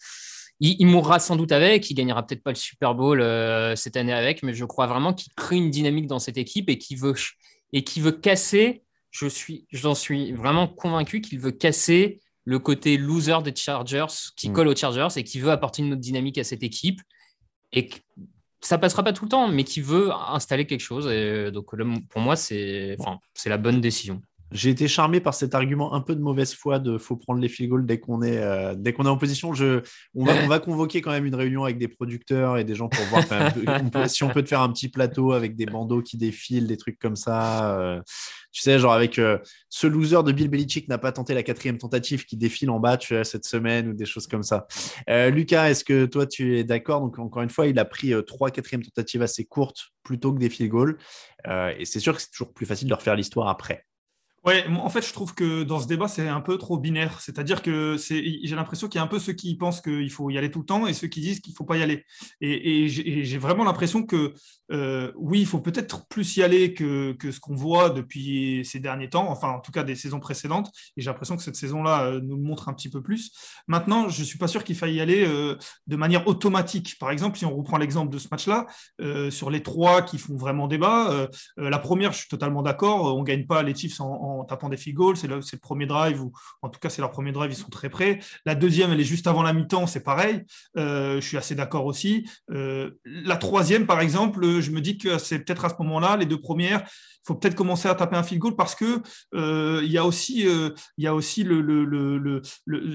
Il, mourra sans doute avec, il gagnera peut-être pas le Super Bowl cette année avec, mais je crois vraiment qu'il crée une dynamique dans cette équipe et qu'il veut, veut casser. Je suis, j'en suis vraiment convaincu qu'il veut casser le côté loser des Chargers qui mmh. colle aux Chargers et qui veut apporter une autre dynamique à cette équipe. Et ça passera pas tout le temps, mais qui veut installer quelque chose. Et donc, pour moi, c'est enfin, la bonne décision. J'ai été charmé par cet argument un peu de mauvaise foi de faut prendre les field goals dès qu'on est, euh, dès qu'on est en position. Je, on, va, on va convoquer quand même une réunion avec des producteurs et des gens pour voir si on peut te faire un petit plateau avec des bandeaux qui défilent, des trucs comme ça. Euh, tu sais, genre avec euh, ce loser de Bill Belichick n'a pas tenté la quatrième tentative qui défile en bas tu vois, cette semaine ou des choses comme ça. Lucas, est-ce que toi tu es d'accord? Donc encore une fois, il a pris trois quatrièmes tentatives assez courtes plutôt que des field goals. et c'est sûr que c'est toujours plus facile de refaire l'histoire après. Ouais, en fait, je trouve que dans ce débat, c'est un peu trop binaire. C'est-à-dire que j'ai l'impression qu'il y a un peu ceux qui pensent qu'il faut y aller tout le temps et ceux qui disent qu'il ne faut pas y aller. Et, j'ai vraiment l'impression que euh, oui, il faut peut-être plus y aller que, que ce qu'on voit depuis ces derniers temps, enfin en tout cas des saisons précédentes. Et j'ai l'impression que cette saison-là euh, nous montre un petit peu plus. Maintenant, je ne suis pas sûr qu'il faille y aller euh, de manière automatique. Par exemple, si on reprend l'exemple de ce match-là, sur les trois qui font vraiment débat, la première, je suis totalement d'accord, on ne gagne pas les Chiefs en en tapant des field. C'est le, premier drive, ou en tout cas, c'est leur premier drive, ils sont très près. La deuxième, elle est juste avant la mi-temps, c'est pareil. Euh, je suis assez d'accord aussi. Euh, la troisième, par exemple, je me dis que c'est peut-être à ce moment-là, les deux premières, faut peut-être commencer à taper un field goal parce que euh, il y a aussi, euh, y a aussi le, le, le,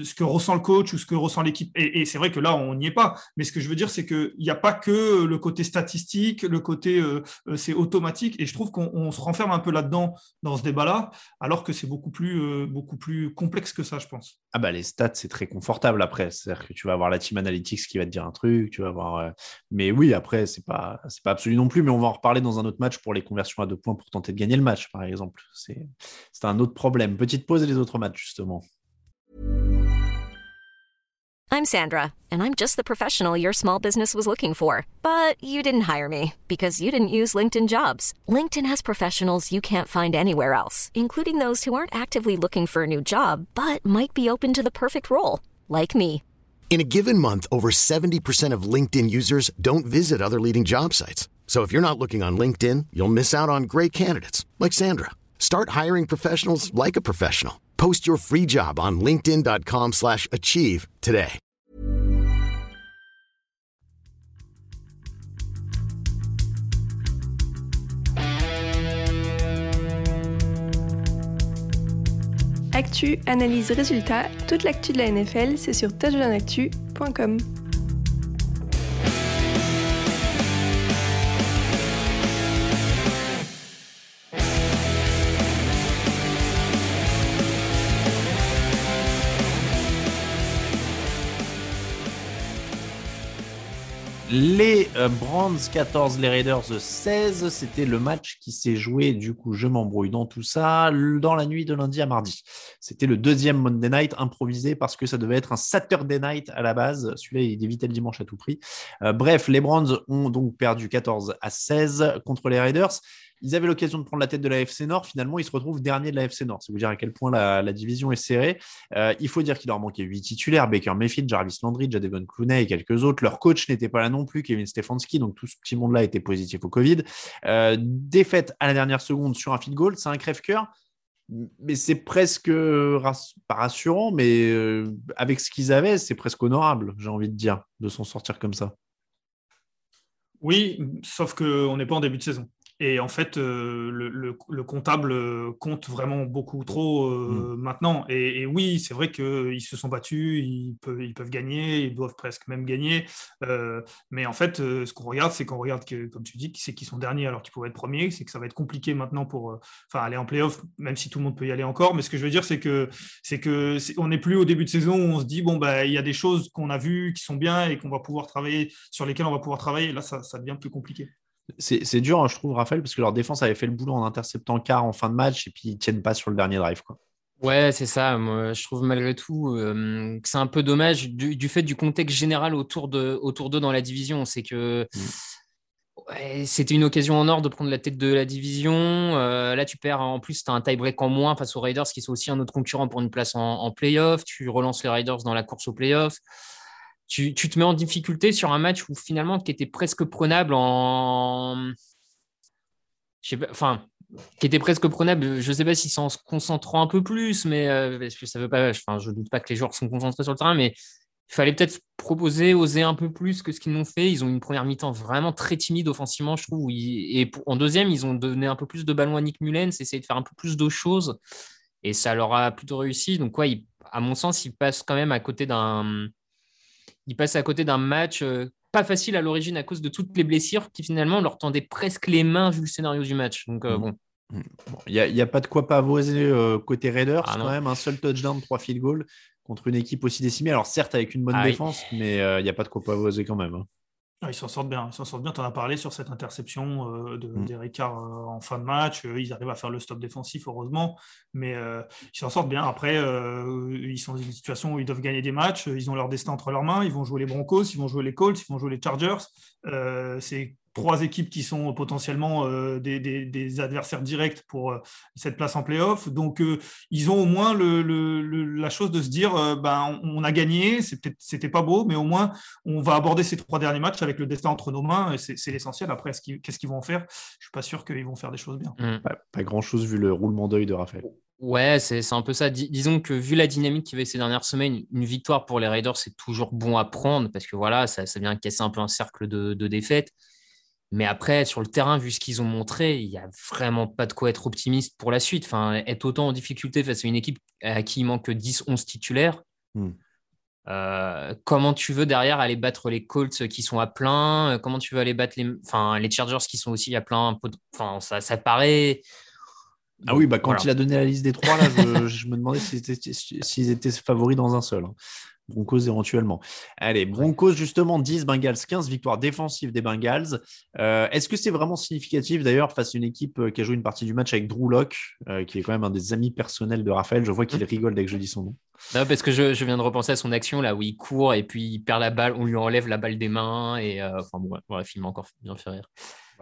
ce que ressent le coach ou ce que ressent l'équipe. Et, c'est vrai que là, on n'y est pas. Mais ce que je veux dire, c'est qu'il n'y a pas que le côté statistique, le côté euh, c'est automatique. Et je trouve qu'on se renferme un peu là-dedans dans ce débat-là, alors que c'est beaucoup plus, beaucoup plus complexe que ça, je pense. Ah bah les stats, c'est très confortable après. C'est-à-dire que tu vas avoir la team analytics qui va te dire un truc, tu vas avoir. Mais oui, après, c'est pas, c'est pas absolu non plus. Mais on va en reparler dans un autre match pour les conversions à deux points pour tenter de gagner le match, par exemple. C'est, c'est un autre problème. Petite pause et les autres matchs, justement. I'm Sandra, and I'm just the professional your small business was looking for. But you didn't hire me because you didn't use LinkedIn jobs. LinkedIn has professionals you can't find anywhere else, including those who aren't actively looking for a new job but might be open to the perfect role, like me. In a given month, over 70% of LinkedIn users don't visit other leading job sites. So if you're not looking on LinkedIn, you'll miss out on great candidates like Sandra. Start hiring professionals like a professional. Post your free job on linkedin.com/achieve today. Actu, analyse, résultat, toute l'actu de la NFL, c'est sur touchdownactu.com. Les euh, Brands 14, les Raiders 16, c'était le match qui s'est joué, du coup je m'embrouille dans tout ça, dans la nuit de lundi à mardi. C'était le deuxième Monday Night improvisé parce que ça devait être un Saturday Night à la base. Celui-là, il évitait le dimanche à tout prix. Euh, bref, les Brands ont donc perdu 14 à 16 contre les Raiders. Ils avaient l'occasion de prendre la tête de la FC Nord. Finalement, ils se retrouvent dernier de la FC Nord. C'est vous dire à quel point la, division est serrée. Euh, il faut dire qu'il leur manquait huit titulaires Baker Mayfield, Jarvis Landry, Jadevon Clooney et quelques autres. Leur coach n'était pas là non plus, Kevin Stefanski. Donc tout ce petit monde-là était positif au Covid. Euh, défaite à la dernière seconde sur un field goal. C'est un crève-cœur. Mais c'est presque pas rassurant, mais euh, avec ce qu'ils avaient, c'est presque honorable, j'ai envie de dire, de s'en sortir comme ça. Oui, sauf qu'on n'est pas en début de saison. Et en fait, euh, le, le- le comptable euh, compte vraiment beaucoup trop euh, maintenant. Et, et oui, c'est vrai qu'ils se sont battus, ils peuvent, ils peuvent gagner, ils doivent presque même gagner. Euh, mais en fait, ce qu'on regarde, c'est qu'on regarde que, comme tu dis, c'est qu'ils sont derniers alors qu'ils pourraient être premiers. C'est que ça va être compliqué maintenant pour enfin, aller en playoff, même si tout le monde peut y aller encore. Mais ce que je veux dire, c'est que c'est que on n'est plus au début de saison où on se dit bon bah il y a des choses qu'on a vues qui sont bien et qu'on va pouvoir travailler sur lesquelles on va pouvoir travailler. Là, ça, ça devient plus compliqué. C'est dur, hein, je trouve, Raphaël, parce que leur défense avait fait le boulot en interceptant quart en fin de match et puis ils tiennent pas sur le dernier drive. Quoi. Ouais, c'est ça. Moi, je trouve malgré tout euh, que c'est un peu dommage du, du fait du contexte général autour de autour d'eux dans la division. C'est que ouais, c'était une occasion en or de prendre la tête de la division. Euh, là, tu perds en plus, tu as un tie-break en moins face aux Raiders qui sont aussi un autre concurrent pour une place en, en playoff. Tu relances les Raiders dans la course aux playoffs. Tu, tu te mets en difficulté sur un match où finalement qui était presque prenable en. Je sais pas, enfin, qui était presque prenable. Je ne sais pas si c'est en se concentrant un peu plus, mais euh, parce ça veut pas. Enfin, je doute pas que les joueurs sont concentrés sur le terrain, mais il fallait peut-être proposer, oser un peu plus que ce qu'ils n'ont fait. Ils ont une première mi-temps vraiment très timide offensivement, je trouve. Et en deuxième, ils ont donné un peu plus de ballon à Nick Mullens, essayé de faire un peu plus de choses, et ça leur a plutôt réussi. Donc, ouais, à mon sens, ils passent quand même à côté d'un. Ils passent à côté d'un match euh, pas facile à l'origine à cause de toutes les blessures qui finalement leur tendaient presque les mains vu le scénario du match. Donc, euh, bon. Il n'y a, il y a pas de quoi pavoiser euh, côté Raiders, Ah, quand même. Un seul touchdown, trois field goals contre une équipe aussi décimée. Alors, certes, avec une bonne Ah oui. défense, mais il n'y a pas de quoi pavoiser quand même. hein. Ah, ils s'en sortent bien, ils s'en sortent bien. Tu en as parlé sur cette interception euh, de Mm. d'Eric euh, en fin de match. Euh, ils arrivent à faire le stop défensif, heureusement, mais euh, ils s'en sortent bien. Après, ils sont dans une situation où ils doivent gagner des matchs. Ils ont leur destin entre leurs mains. Ils vont jouer les Broncos, ils vont jouer les Colts, ils vont jouer les Chargers. C'est trois équipes qui sont potentiellement euh, des, des- des adversaires directs pour euh, cette place en playoff. Donc, euh, ils ont au moins le- le- le- la chose de se dire, euh, ben, on, on a gagné, c'était pas beau, mais au moins, on va aborder ces trois derniers matchs avec le destin entre nos mains. et C'est l'essentiel. Après, qu'ils- qu'est-ce qu'ils vont en faire? Je suis pas sûr qu'ils vont faire des choses bien. Mm. Pas, pas grand-chose vu le roulement d'œil de Raphaël. Ouais, c'est c'est un peu ça. Dis- disons que vu la dynamique qu'il y avait ces dernières semaines, une victoire pour les Raiders, c'est toujours bon à prendre parce que voilà, ça, ça vient casser un peu un cercle de, de défaites. Mais après, sur le terrain, vu ce qu'ils ont montré, il n'y a vraiment pas de quoi être optimiste pour la suite. Enfin, être autant en difficulté face à une équipe à qui il manque 10-11 titulaires, Hmm. euh, comment tu veux derrière aller battre les Colts qui sont à plein? Comment tu veux aller battre les, enfin, les Chargers qui sont aussi à plein? Enfin, ça, ça paraît. Ah oui, bah quand Voilà. il a donné la liste des trois, là, je, je me demandais s'ils étaient, s'ils étaient favoris dans un seul. Broncos éventuellement. Allez, Broncos justement 10, Bengals 15, victoire défensive des Bengals. Euh, est-ce que c'est vraiment significatif d'ailleurs face à une équipe euh, qui a joué une partie du match avec Drew Locke, euh, qui est quand même un des amis personnels de Raphaël? Je vois qu'il mmh. rigole dès que je dis son nom. Non, parce que je, je, viens de repenser à son action là où il court et puis il perd la balle, on lui enlève la balle des mains et enfin bon, film m'a encore bien fait rire.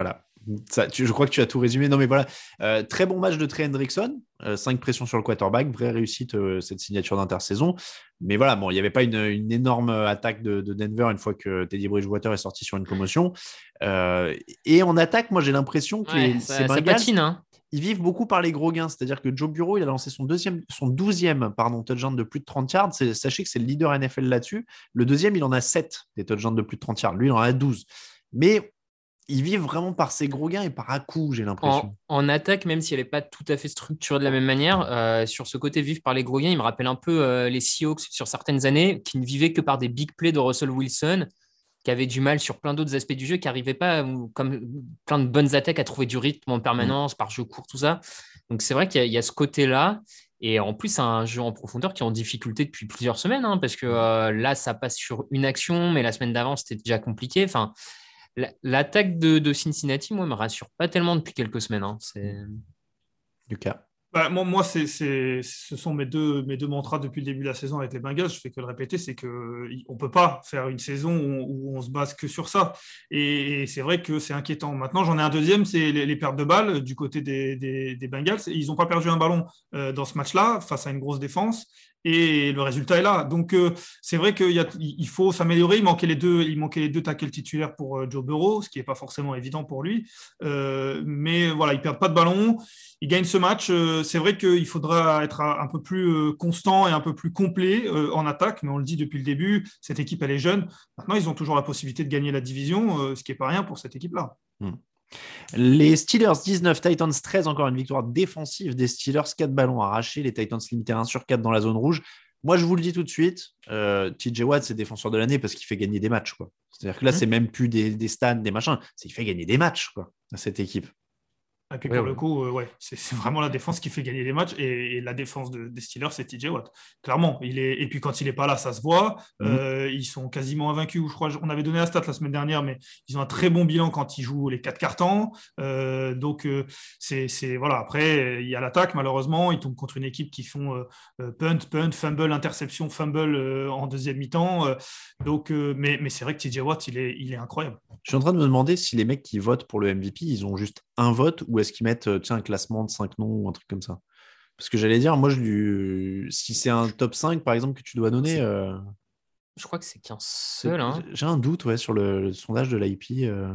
Voilà. Ça, je crois que tu as tout résumé. Non, mais voilà. Euh, très bon match de Trey Hendrickson. 5 euh, pressions sur le quarterback. Vraie réussite, euh, cette signature d'intersaison. Mais voilà, bon, il n'y avait pas une, énorme attaque de, Denver une fois que Teddy Bridgewater est sorti sur une commotion. et en attaque, moi, j'ai l'impression que ces Bengals, hein. ils vivent beaucoup par les gros gains. C'est-à-dire que Joe Bureau, il a lancé son, deuxième, son 12e pardon, touchdown de plus de 30 yards. Sachez que c'est le leader NFL là-dessus. Le deuxième, il en a 7 des touchdowns de plus de 30 yards. Lui, il en a 12. Mais ils vivent vraiment par ces gros gains et par à-coup, j'ai l'impression. En, attaque, même si elle n'est pas tout à fait structurée de la même manière, euh, sur ce côté vivre par les gros gains, il me rappelle un peu euh, les Seahawks sur certaines années, qui ne vivaient que par des big plays de Russell Wilson, qui avaient du mal sur plein d'autres aspects du jeu, qui n'arrivaient pas, comme plein de bonnes attaques, à trouver du rythme en permanence, par jeu court, tout ça. Donc c'est vrai qu'il y, a ce côté-là. Et en plus, c'est un jeu en profondeur qui est en difficulté depuis plusieurs semaines, hein, parce que euh, là, ça passe sur une action, mais la semaine d'avant, c'était déjà compliqué. Enfin, L'attaque de, Cincinnati, moi, me rassure pas tellement depuis quelques semaines. Hein. C'est... Lucas. Bah, moi, moi c'est, ce sont mes deux, mes deux mantras depuis le début de la saison avec les Bengals. Je fais que le répéter, c'est qu'on ne peut pas faire une saison où, on se base que sur ça. Et, c'est vrai que c'est inquiétant. Maintenant, j'en ai un deuxième, c'est les, pertes de balles du côté des, des, Bengals. Ils n'ont pas perdu un ballon euh, dans ce match-là face à une grosse défense et le résultat est là. Donc euh, c'est vrai qu'il faut s'améliorer. Il manquait les deux, il les deux tackles titulaires pour euh, Joe Burrow, ce qui n'est pas forcément évident pour lui. Euh, mais voilà, il perd pas de ballon. Il gagne ce match. c'est vrai qu'il faudra être un peu plus constant et un peu plus complet en attaque. Mais on le dit depuis le début, cette équipe elle est jeune. Maintenant, ils ont toujours la possibilité de gagner la division, ce qui n'est pas rien pour cette équipe-là. Hmm. Les Steelers 19, Titans 13, encore une victoire défensive des Steelers, 4 ballons arrachés, les Titans limités 1 sur 4 dans la zone rouge. Moi, je vous le dis tout de suite, euh, TJ Watt, c'est défenseur de l'année parce qu'il fait gagner des matchs. C'est-à-dire que là, mmh. c'est même plus des, des stands, des machins, c'est il fait gagner des matchs quoi, à cette équipe. Et puis pour le coup, euh, ouais, c'est vraiment la défense qui fait gagner les matchs. Et, la défense des Steelers, c'est TJ Watt. Clairement. Il est, et puis quand il n'est pas là, ça se voit. Mhm. Euh, ils sont quasiment invaincus. Je crois on avait donné la stat la semaine dernière, mais ils ont un très bon bilan quand ils jouent les quatre cartons. Euh, donc, c'est voilà. Après, il y a l'attaque, malheureusement. Ils tombent contre une équipe qui font punt, punt, fumble, interception, fumble en deuxième mi-temps. donc, mais, mais c'est vrai que TJ Watt, il est, il est incroyable. Je suis en train de me demander si les mecs qui votent pour le MVP, ils ont juste un vote ou est-ce qu'ils mettent euh, tiens, un classement de 5 noms ou un truc comme ça? Parce que j'allais dire, moi, je si c'est un top 5, par exemple, que tu dois donner. Euh, je crois que c'est qu'un seul. Hein. J'ai un doute ouais, sur le, sondage de l'IP. Euh.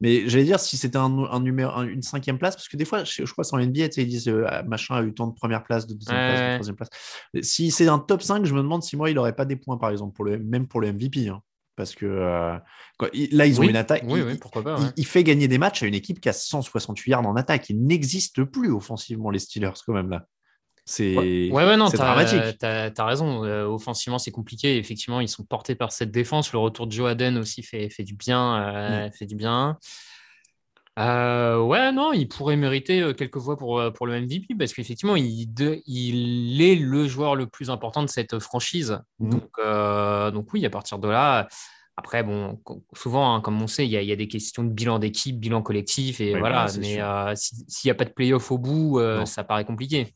Mais j'allais dire si c'était un, numéro, une cinquième place, parce que des fois, je, crois que en NBA, ils disent machin a eu tant de première place, de deuxième place, de troisième place. Si c'est un top 5, je me demande si moi, il n'aurait pas des points, par exemple, pour le, même pour le MVP. Hein parce que euh, là, ils ont une attaque. il, fait gagner des matchs à une équipe qui a 168 yards en attaque. Il n'existe plus offensivement, les Steelers, quand même, là. C'est ouais, ouais, non, dramatique. Tu as, raison. Euh, offensivement, c'est compliqué. Effectivement, ils sont portés par cette défense. Le retour de Joe Aden aussi fait, fait du bien. Euh, mm. fait du bien. Ouais, non, il pourrait mériter quelques voix pour, pour le MVP parce qu'effectivement, il, il est le joueur le plus important de cette franchise. Mm. Donc, donc, oui, à partir de là, après, bon, souvent, hein, comme on sait, il y, a des questions de bilan d'équipe, bilan collectif, et voilà. mais s'il n'y a pas de playoff au bout, ça paraît compliqué.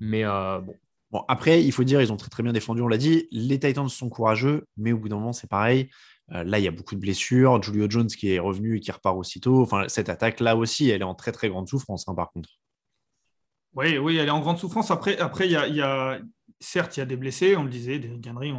Mais bon. Bon, après, il faut dire, ils ont très très bien défendu, on l'a dit. Les Titans sont courageux, mais au bout d'un moment, c'est pareil. Euh, là, il y a beaucoup de blessures. Julio Jones qui est revenu et qui repart aussitôt. Enfin, cette attaque, là aussi, elle est en très, très grande souffrance, hein, par contre. Oui, oui, elle est en grande souffrance. Après, après il y a, certes, il y a des blessés, on le disait, des Henry,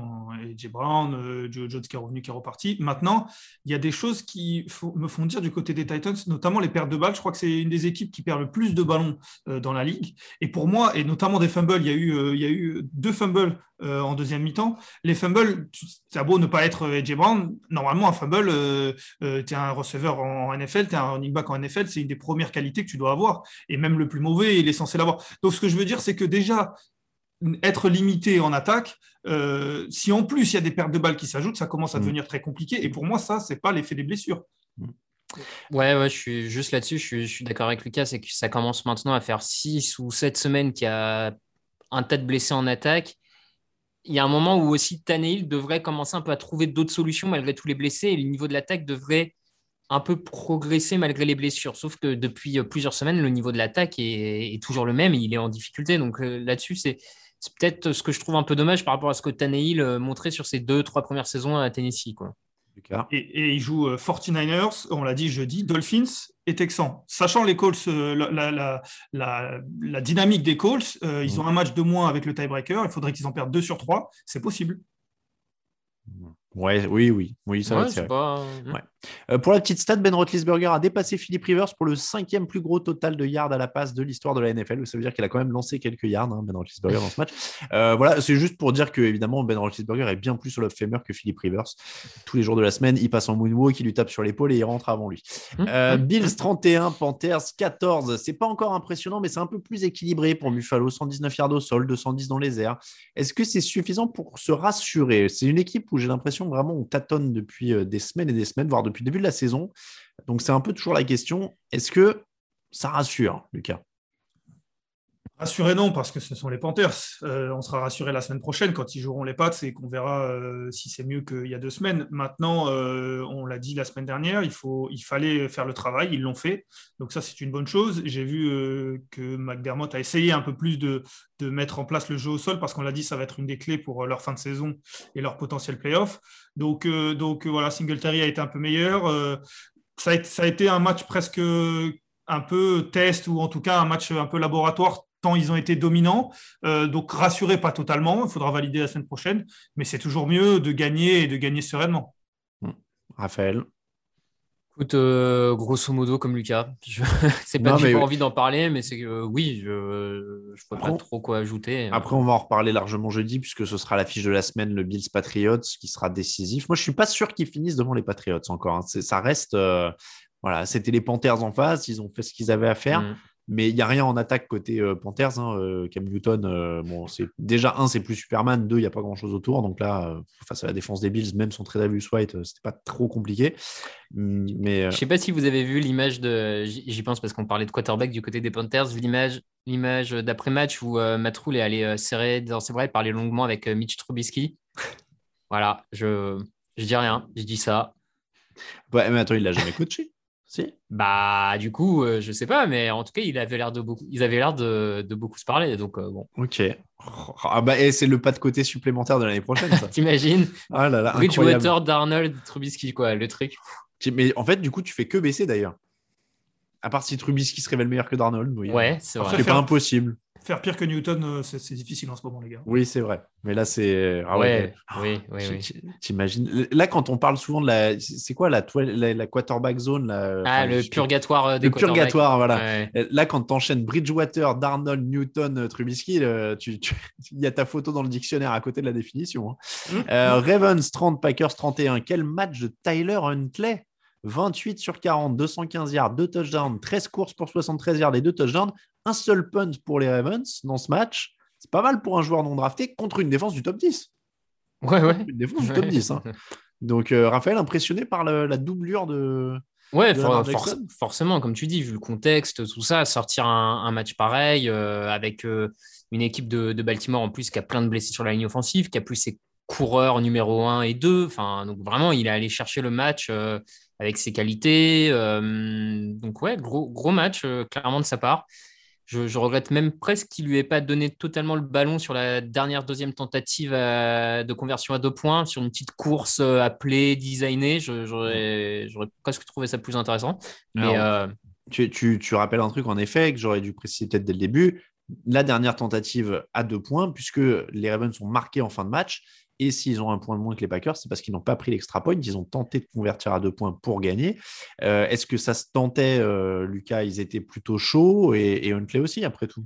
J. Brown, euh, Joe Jones qui est revenu, qui est reparti. Maintenant, il y a des choses qui me font dire du côté des Titans, notamment les pertes de balles. Je crois que c'est une des équipes qui perd le plus de ballons euh, dans la ligue. Et pour moi, et notamment des fumbles, il y a eu, euh, deux fumbles en deuxième mi-temps. Les fumbles, ça beau ne pas être AJ Brown. Normalement, un fumble, tu es un receveur en NFL, tu es un running back en NFL, c'est une des premières qualités que tu dois avoir. Et même le plus mauvais, il est censé l'avoir. Donc, ce que je veux dire, c'est que déjà, être limité en attaque, euh, si en plus il y a des pertes de balles qui s'ajoutent, ça commence à mm. devenir très compliqué. Et pour moi, ça, c'est pas l'effet des blessures. Mm. Ouais, ouais, je suis juste là-dessus, je suis, d'accord avec Lucas, c'est que ça commence maintenant à faire 6 ou 7 semaines qu'il y a un tas de blessés en attaque. il y a un moment où aussi Tannehill devrait commencer un peu à trouver d'autres solutions malgré tous les blessés et le niveau de l'attaque devrait un peu progresser malgré les blessures. Sauf que depuis plusieurs semaines, le niveau de l'attaque est, toujours le même et il est en difficulté. Donc euh, là-dessus, c'est peut-être ce que je trouve un peu dommage par rapport à ce que Tannehill euh, montrait sur ses deux, trois premières saisons à Tennessee. Quoi. Et, et, il joue 49ers, on l'a dit jeudi, Dolphins et Texans. Sachant les Colts, la, la, dynamique des Colts, ils ont un match de moins avec le tiebreaker, il faudrait qu'ils en perdent deux sur trois, c'est possible. Ouais, oui, oui, oui, ça va pas... Euh, pour la petite stat, Ben Roethlisberger a dépassé Philip Rivers pour le cinquième plus gros total de yards à la passe de l'histoire de la NFL. Ça veut dire qu'il a quand même lancé quelques yards, hein, Ben Roethlisberger, dans ce match. Euh, voilà, c'est juste pour dire que évidemment Ben Roethlisberger est bien plus sur Famer que Philip Rivers. Tous les jours de la semaine, il passe en moonwalk, il lui tape sur l'épaule et il rentre avant lui. Hum, euh, hum. Bills 31, Panthers 14. C'est pas encore impressionnant, mais c'est un peu plus équilibré pour Buffalo. 119 yards au sol, 210 dans les airs. Est-ce que c'est suffisant pour se rassurer? C'est une équipe où j'ai l'impression vraiment on tâtonne depuis des semaines et des semaines, voire depuis le début de la saison. Donc c'est un peu toujours la question, est-ce que ça rassure, Lucas? Rassuré non, parce que ce sont les Panthers. Euh, on sera rassuré la semaine prochaine quand ils joueront les Pats et qu'on verra euh, si c'est mieux qu'il y a deux semaines. Maintenant, euh, on l'a dit la semaine dernière, il, faut, il fallait faire le travail, ils l'ont fait. Donc ça, c'est une bonne chose. J'ai vu que McDermott a essayé un peu plus de, de, mettre en place le jeu au sol parce qu'on l'a dit, ça va être une des clés pour leur fin de saison et leur potentiel playoff. Donc, donc voilà, Singletary a été un peu meilleur. Ça a été un match presque un peu test ou en tout cas un match un peu laboratoire tant ils ont été dominants. Euh, donc rassurez pas totalement, il faudra valider la semaine prochaine, mais c'est toujours mieux de gagner et de gagner sereinement. Hmm. Raphaël Écoute, euh, grosso modo, comme Lucas, je... c'est pas que j'ai pas envie d'en parler, mais c'est que oui, je ne vois pas trop quoi ajouter. Après, on va en reparler largement jeudi, puisque ce sera l'affiche de la semaine, le Bills Patriots, qui sera décisif. Moi, je suis pas sûr qu'ils finissent devant les Patriots encore. Hein. Ça reste. Euh, voilà, c'était les Panthers en face, ils ont fait ce qu'ils avaient à faire. Hmm. Mais il n'y a rien en attaque côté euh, Panthers. Hein, euh, Cam Newton, euh, bon, c'est déjà un, c'est plus Superman. Deux, il n'y a pas grand chose autour. Donc là, face à la défense des Bills, même son Tredavious White, c'était pas trop compliqué. Hum, mais je sais pas si vous avez vu l'image de. J'y pense parce qu'on parlait de quarterback du côté des Panthers. L'image, l'image d'après match où Matt Rule est allé serrer dans ses bras et parler longuement avec Mitch Trubisky. voilà, je je dis rien, je dis ça. Ouais, mais attends, il l'a jamais coaché. Bah, du coup, euh, je sais pas, mais en tout cas, il avait l'air de beaucoup, ils avaient l'air de, de, beaucoup se parler. Donc, euh, bon. Ok. Ah bah, et c'est le pas de côté supplémentaire de l'année prochaine, ça. T'imagines? Ah là là. Bridgewater, Darnold, Trubisky, quoi, le truc. Mais en fait, du coup, tu fais que baisser d'ailleurs. À part si Trubisky se révèle meilleur que Darnold. Ouais, c'est vrai. C'est pas impossible. Faire pire que Newton, euh, c'est difficile en ce moment, les gars. Oui, c'est vrai. Mais là, c'est. Ah ouais, oui, oui, oui. T'imagines. Là, quand on parle souvent de la. C'est quoi la, la, quarterback zone là... Ah, le purgatoire euh, des Le purgatoire, voilà. Là, quand tu enchaînes Bridgewater, Darnold, Newton, euh, Trubisky, il y a ta photo dans le dictionnaire à côté de la définition. Hein. Mmh. Ravens 30, Packers 31. Quel match de Tyler Huntley 28 sur 40, 215 yards, 2 touchdowns, 13 courses pour 73 yards et 2 touchdowns un seul punt pour les Ravens dans ce match. C'est pas mal pour un joueur non drafté contre une défense du top 10. Ouais, ouais. Une défense du top 10. Hein. Donc, euh, Raphaël, impressionné par la doublure de. Ouais, forcément, comme tu dis, vu le contexte, tout ça, sortir un, match pareil euh, avec euh, une équipe de, Baltimore en plus qui a plein de blessés sur la ligne offensive, qui a plus ses coureurs numéro 1 et 2. Enfin, donc vraiment, il est allé chercher le match avec ses qualités. donc, ouais, gros, gros match, clairement de sa part. Je, regrette même presque qu'il lui ait pas donné totalement le ballon sur la dernière deuxième tentative de conversion à deux points, sur une petite course euh, appelée, designée. J'aurais presque trouvé ça plus intéressant. Mais, euh, tu, tu, rappelles un truc en effet que j'aurais dû préciser peut-être dès le début. La dernière tentative à deux points, puisque les Ravens sont marqués en fin de match, et s'ils ont un point de moins que les Packers, c'est parce qu'ils n'ont pas pris l'extra point. Ils ont tenté de convertir à deux points pour gagner. Euh, est-ce que ça se tentait, euh, Lucas? Ils étaient plutôt chauds et, et Huntley aussi, après tout.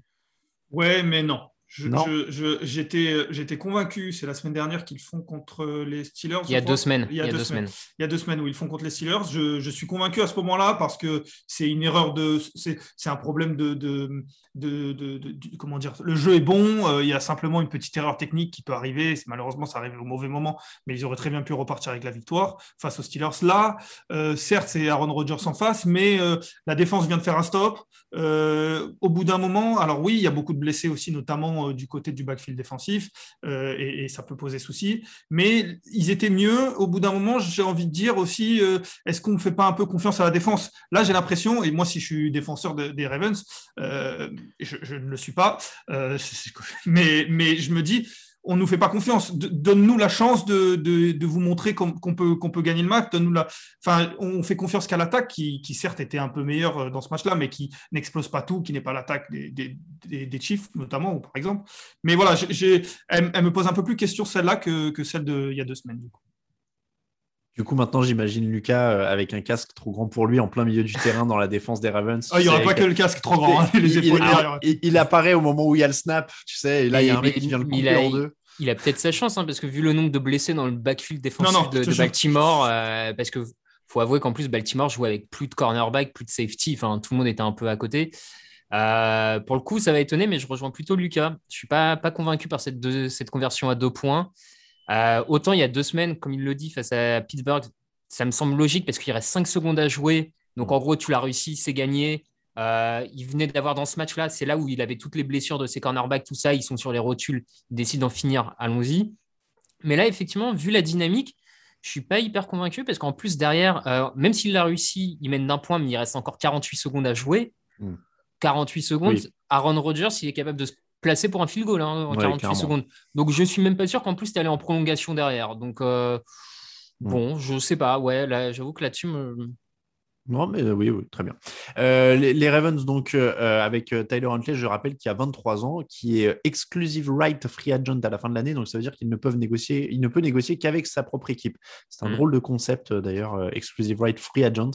Ouais, mais non. J'étais convaincu, c'est la semaine dernière qu'ils font contre les Steelers. Il y a deux semaines. Il y a, deux, semaines. Il y a deux semaines où ils font contre les Steelers. Je, je suis convaincu à ce moment-là parce que c'est une erreur de. C'est un problème de, de, de, Comment dire Le jeu est bon. Euh, il y a simplement une petite erreur technique qui peut arriver. Malheureusement, ça arrive au mauvais moment, mais ils auraient très bien pu repartir avec la victoire face aux Steelers. Là, euh, certes, c'est Aaron Rodgers en face, mais euh, la défense vient de faire un stop. au bout d'un moment, alors oui, il y a beaucoup de blessés aussi, notamment notamment du côté du backfield défensif, et, ça peut poser souci. Mais ils étaient mieux. Au bout d'un moment, j'ai envie de dire aussi, est-ce qu'on ne fait pas un peu confiance à la défense? Là, j'ai l'impression, et moi, si je suis défenseur des Ravens, je, ne le suis pas, mais je me dis, on nous fait pas confiance. Donne-nous la chance de, vous montrer qu'on peut, qu'on peut gagner le match. Donne-nous la... enfin, on fait confiance qu'à l'attaque, qui, certes était un peu meilleure euh, dans ce match-là, mais qui n'explose pas tout, qui n'est pas l'attaque des, des, Chiefs, notamment, par exemple. Mais voilà, elle, me pose un peu plus question celle-là que, que celle d'il y a deux semaines. Du coup, maintenant, j'imagine Lucas euh, avec un casque trop grand pour lui en plein milieu du terrain dans la défense des Ravens. Oh, il n'y aura pas que le casque trop grand. Hein, il, apparaît au moment où il y a le snap, tu sais, et là, il y a un mec qui vient le couper en deux. Il a peut-être sa chance, hein, parce que vu le nombre de blessés dans le backfield défensif de, Baltimore, euh, parce que faut avouer qu'en plus, Baltimore jouait avec plus de cornerback, plus de safety, enfin, tout le monde était un peu à côté. Euh, pour le coup, ça va étonner, mais je rejoins plutôt Lucas. Je ne suis pas, pas convaincu par cette, cette conversion à deux points. Euh, autant il y a deux semaines, comme il le dit, face à Pittsburgh, ça me semble logique parce qu'il reste 5 secondes à jouer. Donc en gros, tu l'as réussi, c'est gagné. Euh, il venait d'avoir dans ce match-là, c'est là où il avait toutes les blessures de ses cornerbacks, tout ça. Ils sont sur les rotules, il décide d'en finir. Allons-y. Mais là, effectivement, vu la dynamique, je suis pas hyper convaincu parce qu'en plus, derrière, euh, même s'il l'a réussi, il mène d'un point, mais il reste encore 48 secondes à jouer. 48 hmm. secondes, Aaron Rodgers, il est capable de se placé pour un field goal hein, en 48 secondes. Donc je suis même pas sûr qu'en plus tu allais en prolongation derrière. Donc euh, mm. bon, je sais pas. Ouais, là, j'avoue que là-dessus, non, mais euh, oui, oui, très bien. Euh, les, Ravens, donc, euh, avec Tyler Huntley, je rappelle qu'il a 23 ans, qui est exclusive right free agent à la fin de l'année, donc ça veut dire qu'il ne peut négocier, il ne peut négocier qu'avec sa propre équipe. C'est un mm. drôle de concept d'ailleurs, exclusive right free agent,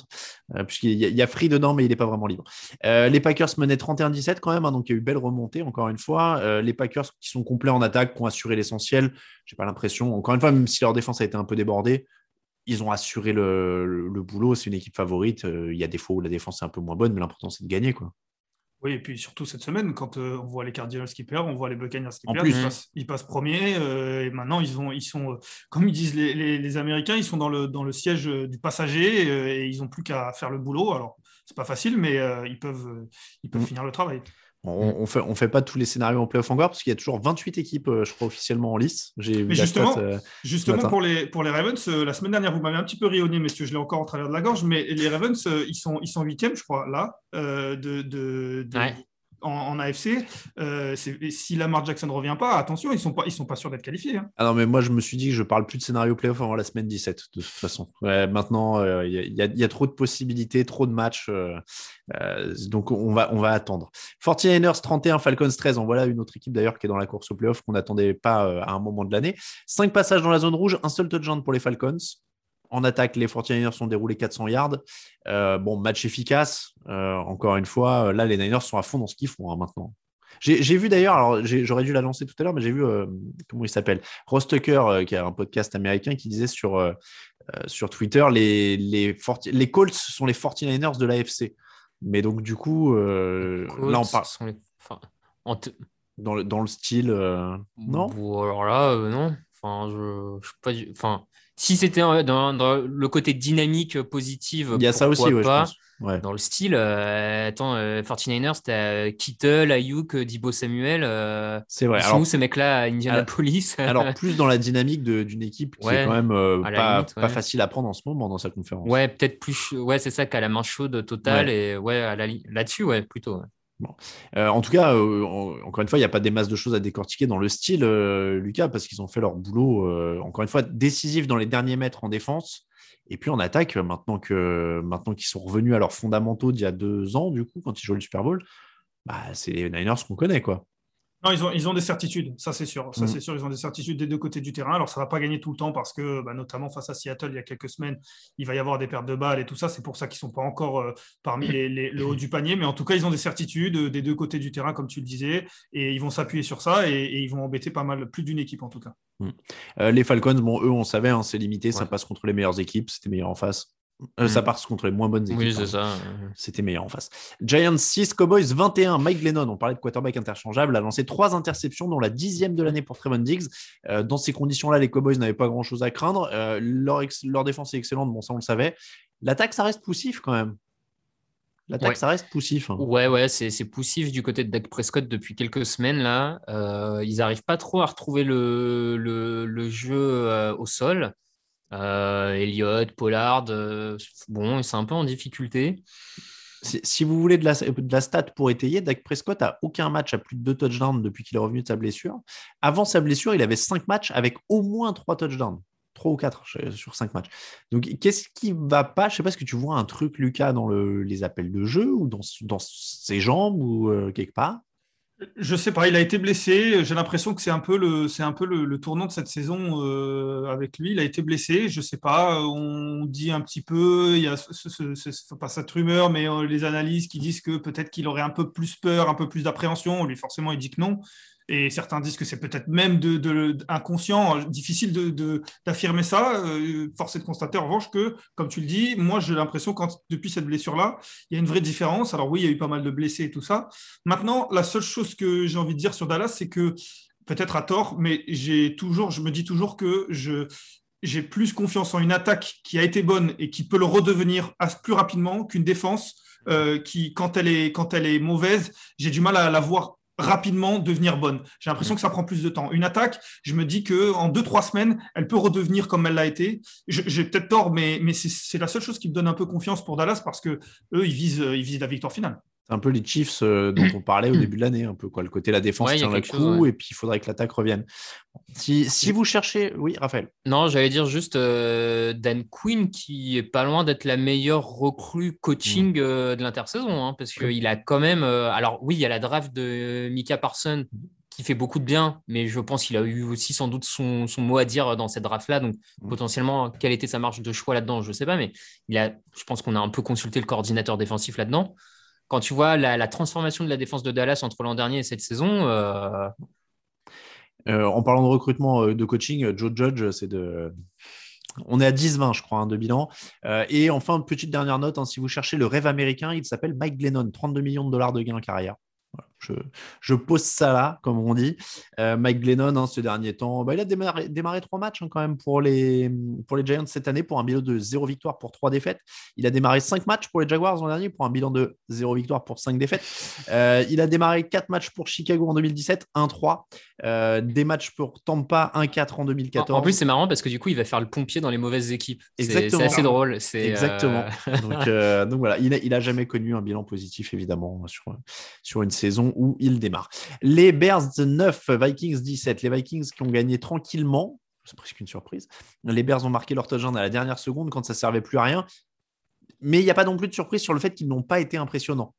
puisqu'il y, a free dedans, mais il n'est pas vraiment libre. les Packers menaient 31-17 quand même, hein, donc il y a eu belle remontée, encore une fois. les Packers qui sont complets en attaque, qui ont assuré l'essentiel, j'ai pas l'impression, encore une fois, même si leur défense a été un peu débordée, ils ont assuré le, boulot. C'est une équipe favorite. Euh, il y a des fois où la défense est un peu moins bonne, mais l'important, c'est de gagner. Quoi. Oui, et puis surtout cette semaine, quand euh, on voit les Cardinals qui perdent, on voit les Buccaneers qui perdent, ils, passent, ils, passent, premiers. Euh, et maintenant, ils, ont, ils sont, comme ils disent les, Américains, ils sont dans le, dans le siège du passager et ils n'ont plus qu'à faire le boulot. Alors, c'est pas facile, mais ils peuvent, ils peuvent mm. finir le travail. On, ne fait, on fait pas tous les scénarios en playoff encore parce qu'il y a toujours 28 équipes, euh, je crois, officiellement en lice. Mais justement, euh, justement pour, les, pour les Ravens, euh, la semaine dernière, vous m'avez un petit peu rionné, messieurs, je l'ai encore en travers de la gorge, mais les Ravens, ils sont, ils sont 8 je crois, là, de, de, en, AFC. Euh, si Lamar Jackson ne revient pas, attention, ils ne sont, pas, sûrs d'être qualifiés. Hein. Ah mais moi, je me suis dit que je parle plus de scénario playoff avant la semaine 17, de toute façon. maintenant, euh, il y, a trop de possibilités, trop de matchs. Euh, donc, on va, on va attendre. 49ers 31, Falcons 13. En voilà une autre équipe d'ailleurs qui est dans la course au playoff qu'on n'attendait pas à un moment de l'année. Cinq passages dans la zone rouge, un seul touchdown pour les Falcons. En attaque, les 49ers sont déroulés 400 yards. Euh, bon, match efficace. Euh, encore une fois, là, les Niners sont à fond dans ce qu'ils font hein, maintenant. J'ai vu d'ailleurs, alors j'aurais dû la lancer tout à l'heure, mais j'ai vu, euh, comment il s'appelle Ross Tucker, qui a un podcast américain, qui disait sur, sur Twitter les, les, les Colts sont les 49ers de l'AFC. Mais donc, du coup, là, on parle. dans, le, dans le style. non? Alors là, non. Enfin, je, je pas. Enfin, si c'était dans, le côté dynamique euh, positive, il y a ça aussi, pas. Dans le style, euh, attends, 49ers, t'as Kittle, Ayuk, Dibo Samuel. Euh, c'est vrai. Ils où ces mecs-là à Indianapolis Alors, plus dans la dynamique d'une équipe qui est quand même pas, pas facile à prendre en ce moment dans sa conférence. Ouais, peut-être plus. Ouais, c'est ça, qu'à la main chaude totale. Et ouais, là-dessus, ouais, plutôt. Euh, en tout cas, euh, encore une fois, il n'y a pas des masses de choses à décortiquer dans le style, euh, Lucas, parce qu'ils ont fait leur boulot, encore une fois, décisif dans les derniers mètres en défense. Et puis en attaque, maintenant qu'ils sont revenus à leurs fondamentaux d'il y a deux ans, du coup, quand ils jouaient le Super Bowl, bah, c'est les Niners qu'on connaît, quoi. Non, ils ont, ils ont des certitudes, ça c'est sûr. Ça mm. c'est sûr, ils ont des certitudes des deux côtés du terrain. Alors ça ne va pas gagner tout le temps parce que, bah, notamment face à Seattle il y a quelques semaines, il va y avoir des pertes de balles et tout ça. C'est pour ça qu'ils ne sont pas encore euh, parmi les, le haut du panier. Mais en tout cas, ils ont des certitudes euh, des deux côtés du terrain, comme tu le disais. Et ils vont s'appuyer sur ça et, ils vont embêter pas mal, plus d'une équipe en tout cas. Mm. Euh, les Falcons, bon, eux, on savait, hein, c'est limité, ça passe contre les meilleures équipes, c'était meilleur en face. Euh, ça mm. passe contre les moins bonnes équipes. Oui, c'est ça. C'était meilleur en face. Giants 6, Cowboys 21. Mike Glennon, on parlait de quarterback interchangeable, a lancé trois interceptions, dont la dixième de l'année pour Trevon Diggs. Euh, dans ces conditions-là, les Cowboys n'avaient pas grand-chose à craindre. Euh, leur, leur, défense est excellente, bon, ça on le savait. L'attaque, ça reste poussif quand même. L'attaque, Ouais. ça reste poussif. hein. Ouais, ouais, c'est poussif du côté de Dak Prescott depuis quelques semaines là. Ils n'arrivent pas trop à retrouver le, le, le jeu au sol. Euh, Elliott, Pollard, euh, bon, c'est un peu en difficulté. Si, si vous voulez de la, de la stat pour étayer, Dak Prescott a aucun match à plus de deux touchdowns depuis qu'il est revenu de sa blessure. Avant sa blessure, il avait cinq matchs avec au moins trois touchdowns. Trois ou quatre je- sur cinq matchs. Donc, qu'est-ce qui va pas? Je sais pas, que tu vois un truc, Lucas, dans le- les appels de jeu ou dans, dans ses jambes ou euh, quelque part? Je sais pas, il a été blessé. J'ai l'impression que c'est un peu le, c'est un peu le, tournant de cette saison euh, avec lui. Il a été blessé. Je sais pas. On dit un petit peu, il y a ce- ce- pas cette rumeur, mais euh, les analyses qui disent que peut-être qu'il aurait un peu plus peur, un peu plus d'appréhension. Lui, forcément, il dit que non. Et certains disent que c'est peut-être même de, inconscient. Difficile d'affirmer ça. Euh, force est de constater en revanche que, comme tu le dis, moi j'ai l'impression quand depuis cette blessure-là, il y a une vraie différence. Alors oui, il y a eu pas mal de blessés et tout ça. Maintenant, la seule chose que j'ai envie de dire sur Dallas, c'est que peut-être à tort, mais j'ai toujours, je me dis toujours que j'ai plus confiance en une attaque qui a été bonne et qui peut le redevenir plus rapidement qu'une défense euh, qui, quand elle est quand elle est mauvaise, j'ai du mal à la voir rapidement devenir bonne. J'ai l'impression que ça prend plus de temps. Une attaque, je me dis que en deux trois semaines, elle peut redevenir comme elle l'a été. J'ai peut-être tort, mais c'est la seule chose qui me donne un peu confiance pour Dallas parce que eux, ils visent ils visent la victoire finale. C'est un peu les Chiefs euh, dont on parlait au début de l'année, un peu quoi. Le côté la défense Ouais, tient le coup chose, ouais. et puis il faudrait que l'attaque revienne. Si, si vous cherchez, oui, Raphaël. Non, j'allais dire juste euh, Dan Quinn qui est pas loin d'être la meilleure recrue coaching euh, de l'intersaison, hein, parce qu'il a quand même. alors oui, il y a la draft de Mika Parson qui fait beaucoup de bien, mais je pense qu'il a eu aussi sans doute son, son mot à dire dans cette draft-là. Donc potentiellement, quelle était sa marge de choix là-dedans, je ne sais pas, mais il a, je pense qu'on a un peu consulté le coordinateur défensif là-dedans. Quand tu vois la, transformation de la défense de Dallas entre l'an dernier et cette saison, euh, Euh, en parlant de recrutement euh, de coaching, Joe Judge, c'est de. On est à 10-20, je crois, hein, de bilan. Et enfin, petite dernière note, hein, si vous cherchez le rêve américain, il s'appelle Mike Glennon, 32 millions de dollars de gains carrière. Voilà, je, je pose ça là, comme on dit. Euh, Mike Glennon, hein, ce dernier temps, bah, il a démarré, démarré trois matchs hein, quand même pour les, pour les Giants cette année, pour un bilan de zéro victoire pour trois défaites. Il a démarré cinq matchs pour les Jaguars l'an dernier, pour un bilan de zéro victoire pour cinq défaites. Euh, il a démarré quatre matchs pour Chicago en 2017, 1-3. Euh, des matchs pour Tampa, 1-4 en 2014. En en plus, c'est marrant parce que du coup, il va faire le pompier dans les mauvaises équipes. C'est- Exactement. C'est assez drôle. Exactement. donc, donc voilà, il n'a il a jamais connu un bilan positif, évidemment, sur, sur une saison où il démarre. Les Bears 9, Vikings 17. Les Vikings qui ont gagné tranquillement, c'est presque une surprise. Les Bears ont marqué leur touchdown à la dernière seconde quand ça servait plus à rien. Mais il n'y a pas non plus de surprise sur le fait qu'ils n'ont pas été impressionnants.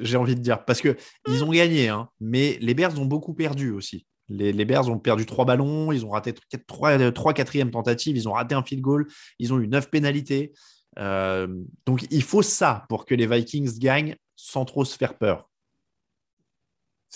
J'ai envie de dire. Parce qu'ils ont gagné, hein, mais les Bears ont beaucoup perdu aussi. Les, Bears ont perdu trois ballons, ils ont raté trois, trois quatrièmes tentatives, ils ont raté un field goal, ils ont eu neuf pénalités. Euh, donc il faut ça pour que les Vikings gagnent sans trop se faire peur.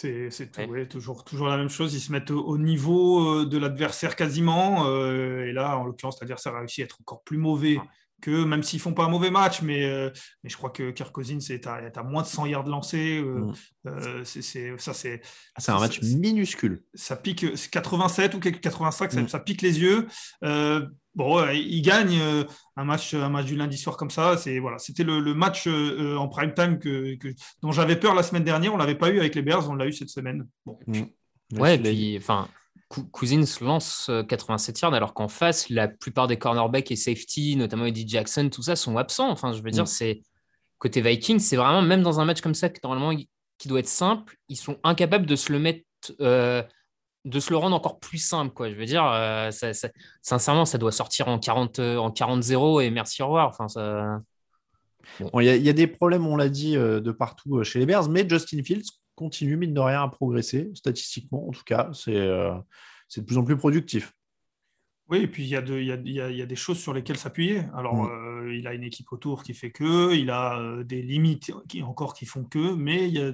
C'est c'est tout, ouais, toujours, toujours la même chose. Ils se mettent au, au niveau euh, de l'adversaire quasiment. euh, et là, en l'occurrence, l'adversaire a réussi à être encore plus mauvais que, même s'ils font pas un mauvais match, mais, euh, mais je crois que Kirk Cousins est à, est à moins de 100 yards lancés. euh, Mm. euh, c'est- c'est- ça, c'est. Ah, C'est un match minuscule. Ça pique, c'est 87 ou quelque- 85, ça, Mm. ça pique les yeux. Euh, bon, ouais, ils gagnent euh, un match, un match du lundi soir comme ça. C'est voilà, c'était le, le match euh, en prime time que, que- dont j'avais peur la semaine dernière. On l'avait pas eu avec les Bears, on l'a eu cette semaine. Bon. Ouais, et puis, enfin, Cousins lance euh, 87 yards alors qu'en face, la plupart des cornerbacks et safety, notamment Eddie Jackson, tout ça, sont absents. Enfin, je veux dire, Mm. c'est côté Vikings, c'est vraiment, même dans un match comme ça, que normalement, qui doit être simple, ils sont incapables de se le mettre, euh, de se le rendre encore plus simple, quoi. Je veux dire, euh, ça- ça- sincèrement, ça doit sortir en 40, euh, en 40-0 et merci, au revoir. Enfin, ça... Bon, Il y, a- il y a des problèmes, on l'a dit, de partout chez les Bears, mais Justin Fields continue, mine de rien, à progresser, statistiquement en tout cas. C'est euh, c'est de plus en plus productif. Oui, et puis il y, a de- il y, a, il y a- il y a des choses sur lesquelles s'appuyer. Alors, Mm. euh, il a une équipe autour qui fait que, il a euh, des limites qui encore qui font que, mais il y a,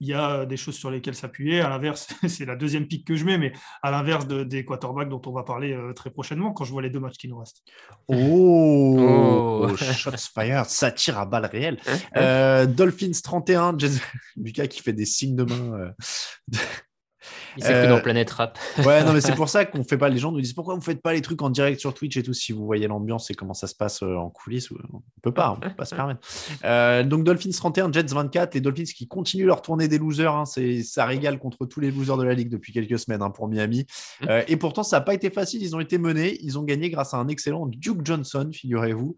il y a des choses sur lesquelles s'appuyer. À l'inverse, c'est la deuxième pique que je mets, mais à l'inverse de- des quarterbacks dont on va parler euh, très prochainement quand je vois les deux matchs qui nous restent. Oh, Oh. shots fired, ça tire à balles réelles. Euh, Dolphins 31, Jason- Lucas qui fait des signes de main. Euh. Il s'est que dans Planète Rap. ouais, non, mais c'est pour ça qu'on fait pas. Les gens nous disent pourquoi vous faites pas les trucs en direct sur Twitch et tout. Si vous voyez l'ambiance et comment ça se passe en coulisses, on peut pas, on peut pas se permettre. donc Dolphins 31, Jets 24. Les Dolphins qui continuent leur tournée des losers. Hein, c'est ça régale contre tous les losers de la ligue depuis quelques semaines hein, pour Miami. Mmh. et pourtant, ça n'a pas été facile. Ils ont été menés. Ils ont gagné grâce à un excellent Duke Johnson, figurez-vous.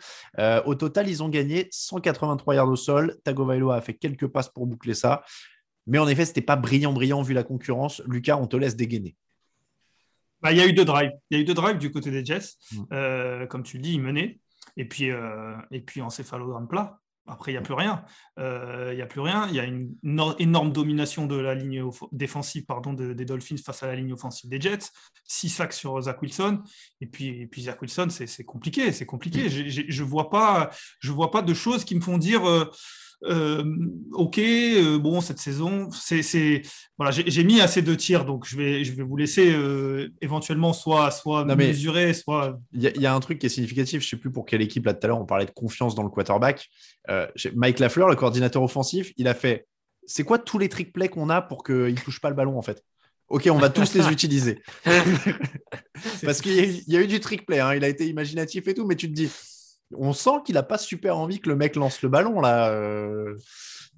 au total, ils ont gagné 183 yards au sol. Tagovailoa a fait quelques passes pour boucler ça. Mais en effet, ce n'était pas brillant, brillant vu la concurrence. Lucas, on te laisse dégainer. Bah, il y a eu deux drives. Il y a eu deux drives du côté des Jets. Mm. Euh, comme tu le dis, ils menaient. Et puis, euh, et puis encéphalogramme plat. Après, il n'y a plus rien. Euh, il n'y a plus rien. Il y a une énorme domination de la ligne défensive pardon, des Dolphins face à la ligne offensive des Jets. Six sacs sur Zach Wilson. Et puis, et puis Zach Wilson, c'est compliqué. C'est compliqué. Mm. Je ne vois, pas, je vois pas de choses qui me font dire euh, ok, euh, bon, cette saison, c'est, voilà, j'ai mis assez de tirs, donc je vais, je vais vous laisser euh, éventuellement soit, soit mesurer, soit. Il y, a un truc qui est significatif, je sais plus pour quelle équipe là tout à l'heure, on parlait de confiance dans le quarterback. Mike Lafleur, le coordinateur offensif, il a fait. C'est quoi tous les trick plays qu'on a pour qu'il ne touche pas le ballon en fait? Ok, on va tous les utiliser. Parce qu'il y, a eu du trick play, hein, il a été imaginatif et tout, mais tu te dis, on sent qu'il n'a pas super envie que le mec lance le ballon là. Euh.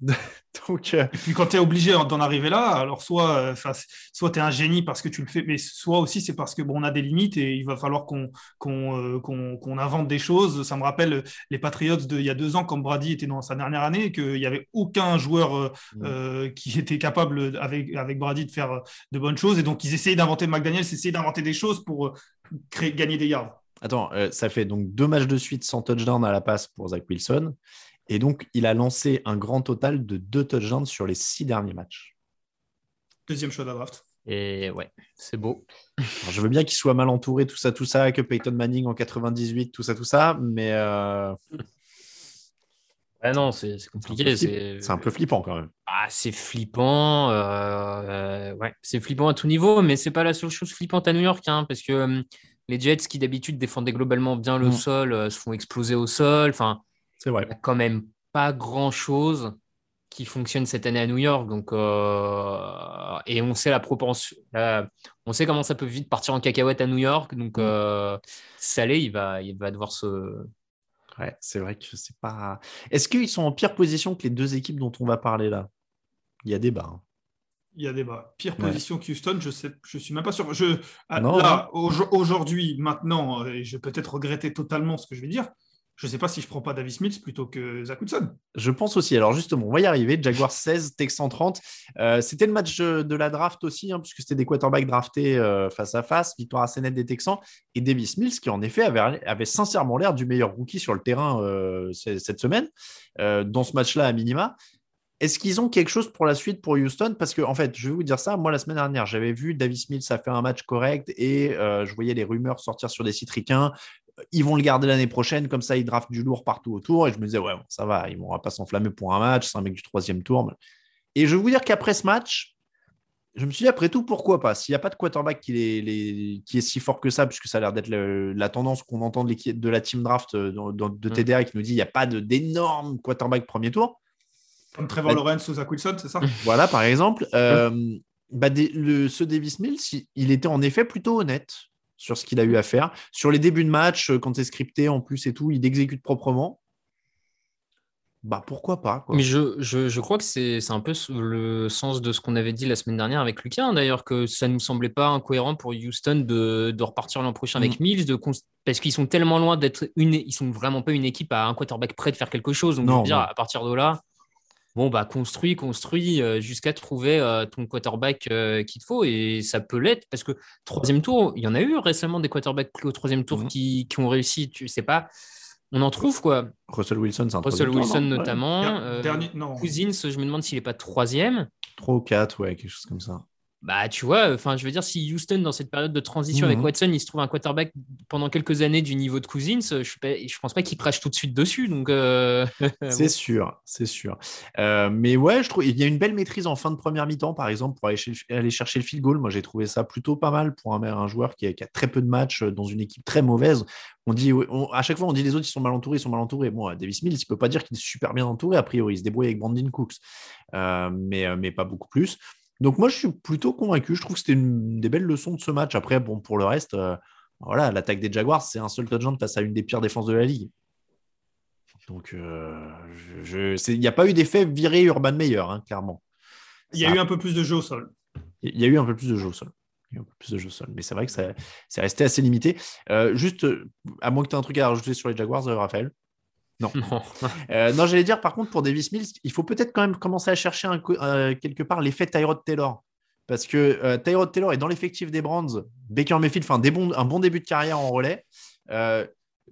Donc, euh. Et puis quand tu es obligé d'en arriver là, alors soit, euh, soit tu es un génie parce que tu le fais, mais soit aussi c'est parce que bon, on a des limites et il va falloir qu'on qu'on invente des choses. Ça me rappelle les Patriots d'il y a deux ans quand Brady était dans sa dernière année et qu'il n'y avait aucun joueur mm. qui était capable avec, avec Brady de faire de bonnes choses. Et donc ils essayaient d'inventer McDaniels, essayaient d'inventer des choses pour créer, gagner des yards. Attends, euh, ça fait donc deux matchs de suite sans touchdown à la passe pour Zach Wilson. Et donc, il a lancé un grand total de deux touchdowns sur les six derniers matchs. Deuxième choix de la draft. Et ouais, c'est beau. je veux bien qu'il soit mal entouré, tout ça, tout ça, que Peyton Manning en 98, tout ça, tout ça, mais. Euh... non, c'est compliqué. C'est un, peu flippant quand même. Ah, c'est flippant. Euh, ouais, c'est flippant à tout niveau, mais c'est pas la seule chose flippante à New York, hein, parce que hum, les Jets qui d'habitude défendaient globalement bien le mm. sol euh, se font exploser au sol. Enfin, c'est vrai. Il n'y a quand même pas grand chose qui fonctionne cette année à New York. Donc, euh, et on sait la propension, on sait comment ça peut vite partir en cacahuète à New York. Donc, mm. euh, Salé, il va, il va devoir se. Ouais, c'est vrai que c'est pas. Est-ce qu'ils sont en pire position que les deux équipes dont on va parler là? Il y a débat. Hein. Il y a débat. Pire position qu'Houston, je sais, je suis même pas sûr. Je, ah, là, aujourd'hui, maintenant, et je vais peut-être regretter totalement ce que je vais dire. Je ne sais pas si je prends pas Davis Mills plutôt que Zach Wilson. Je pense aussi. Alors justement, on va y arriver. Jaguar 16, Texan 30. Euh, c'était le match de la draft aussi, hein, puisque c'était des quarterbacks draftés euh, face à face. Victoire assez nette des Texans. Et Davis Mills, qui en effet avait, avait sincèrement l'air du meilleur rookie sur le terrain euh, cette semaine, dans ce match-là à minima. Est-ce qu'ils ont quelque chose pour la suite pour Houston? Parce que, en fait, je vais vous dire ça. Moi, la semaine dernière, j'avais vu Davis Mills a fait un match correct et euh, je voyais les rumeurs sortir sur des sites ricains. Ils vont le garder l'année prochaine, comme ça, ils draftent du lourd partout autour. Et je me disais, ouais, ça va, ils ne vont pas s'enflammer pour un match. C'est un mec du troisième tour. Et je vais vous dire qu'après ce match, je me suis dit, après tout, pourquoi pas? S'il n'y a pas de quarterback qui est, qui est, si fort que ça, puisque ça a l'air d'être la tendance qu'on entend de, de, la team draft euh, de, mm. TDA qui nous dit il n'y a pas d'énorme quarterback premier tour. Comme Trevor bah, Lawrence ou Zach Wilson, c'est ça? Voilà, par exemple. Euh, bah, le, ce Davis Mills, il était en effet plutôt honnête sur ce qu'il a eu à faire. Sur les débuts de match, euh, quand c'est scripté en plus et tout, il exécute proprement. Bah pourquoi pas Mais je, je, je, crois que c'est un peu le sens de ce qu'on avait dit la semaine dernière avec Lucas, hein, d'ailleurs, que ça ne nous semblait pas incohérent pour Houston de, de repartir l'an prochain avec mm. Mills, de, parce qu'ils sont tellement loin d'être une. Ils sont vraiment pas une équipe à un quarterback prêt de faire quelque chose. Donc, non, dire, à partir de là, bon, bah, construis, construis euh, jusqu'à trouver euh, ton quarterback euh, qu'il te faut. Et ça peut l'être parce que troisième tour, il y en a eu récemment des quarterbacks au troisième tour mhm. qui, qui, ont réussi. Tu sais pas, on en trouve quoi. Russell Wilson, c'est un Russell Wilson notamment. Dernier, non. Cousins, je me demande s'il n'est pas troisième. Trois ou quatre, ouais, quelque chose comme ça. Bah, tu vois, enfin, je veux dire, si Houston, dans cette période de transition avec mhm. Watson, il se trouve un quarterback pendant quelques années du niveau de Cousins, je, je pense pas qu'il crache tout de suite dessus. Donc, euh, c'est sûr, c'est sûr. Euh, mais ouais, je trouve il y a une belle maîtrise en fin de première mi-temps, par exemple, pour aller, chercher le field goal. Moi, j'ai trouvé ça plutôt pas mal pour un, un joueur qui a, qui a, très peu de matchs dans une équipe très mauvaise. On dit, à chaque fois, on dit les autres, ils sont mal entourés, ils sont mal entourés. Bon, Davis Mills, il peut pas dire qu'il est super bien entouré. A priori, il se débrouille avec Brandon Cooks, euh, mais, mais pas beaucoup plus. Donc moi, je suis plutôt convaincu. Je trouve que c'était une des belles leçons de ce match. Après, bon, pour le reste, euh, voilà, l'attaque des Jaguars, c'est un seul touchdown face à une des pires défenses de la ligue. Donc, euh, il n'y a pas eu d'effet viré Urban Meyer, hein, clairement. Il y a eu un peu plus de jeu au sol. Il y a eu un peu plus de jeu au sol. Il y a eu un peu plus de jeu au sol. Mais c'est vrai que c'est resté assez limité. Euh, juste, à moins que tu aies un truc à rajouter sur les Jaguars, Raphaël non. non, j'allais dire, par contre, pour Davis Mills, il faut peut-être quand même commencer à chercher un, quelque part l'effet Tyrod Taylor. Parce que euh, Tyrod Taylor est dans l'effectif des Brands. Baker Mayfield fait un, bon, un bon début de carrière en relais. Euh,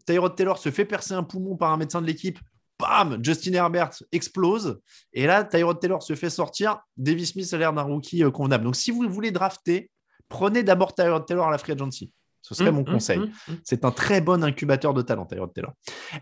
Tyrod Taylor se fait percer un poumon par un médecin de l'équipe. Bam Justin Herbert explose. Et là, Tyrod Taylor se fait sortir. Davis Smith a l'air d'un rookie euh, convenable. Donc, si vous voulez drafter, prenez d'abord Tyrod Taylor à la free agency. Ce serait mmh, mon mmh, conseil. Mmh, c'est un très bon incubateur de talent, Tyrod Taylor.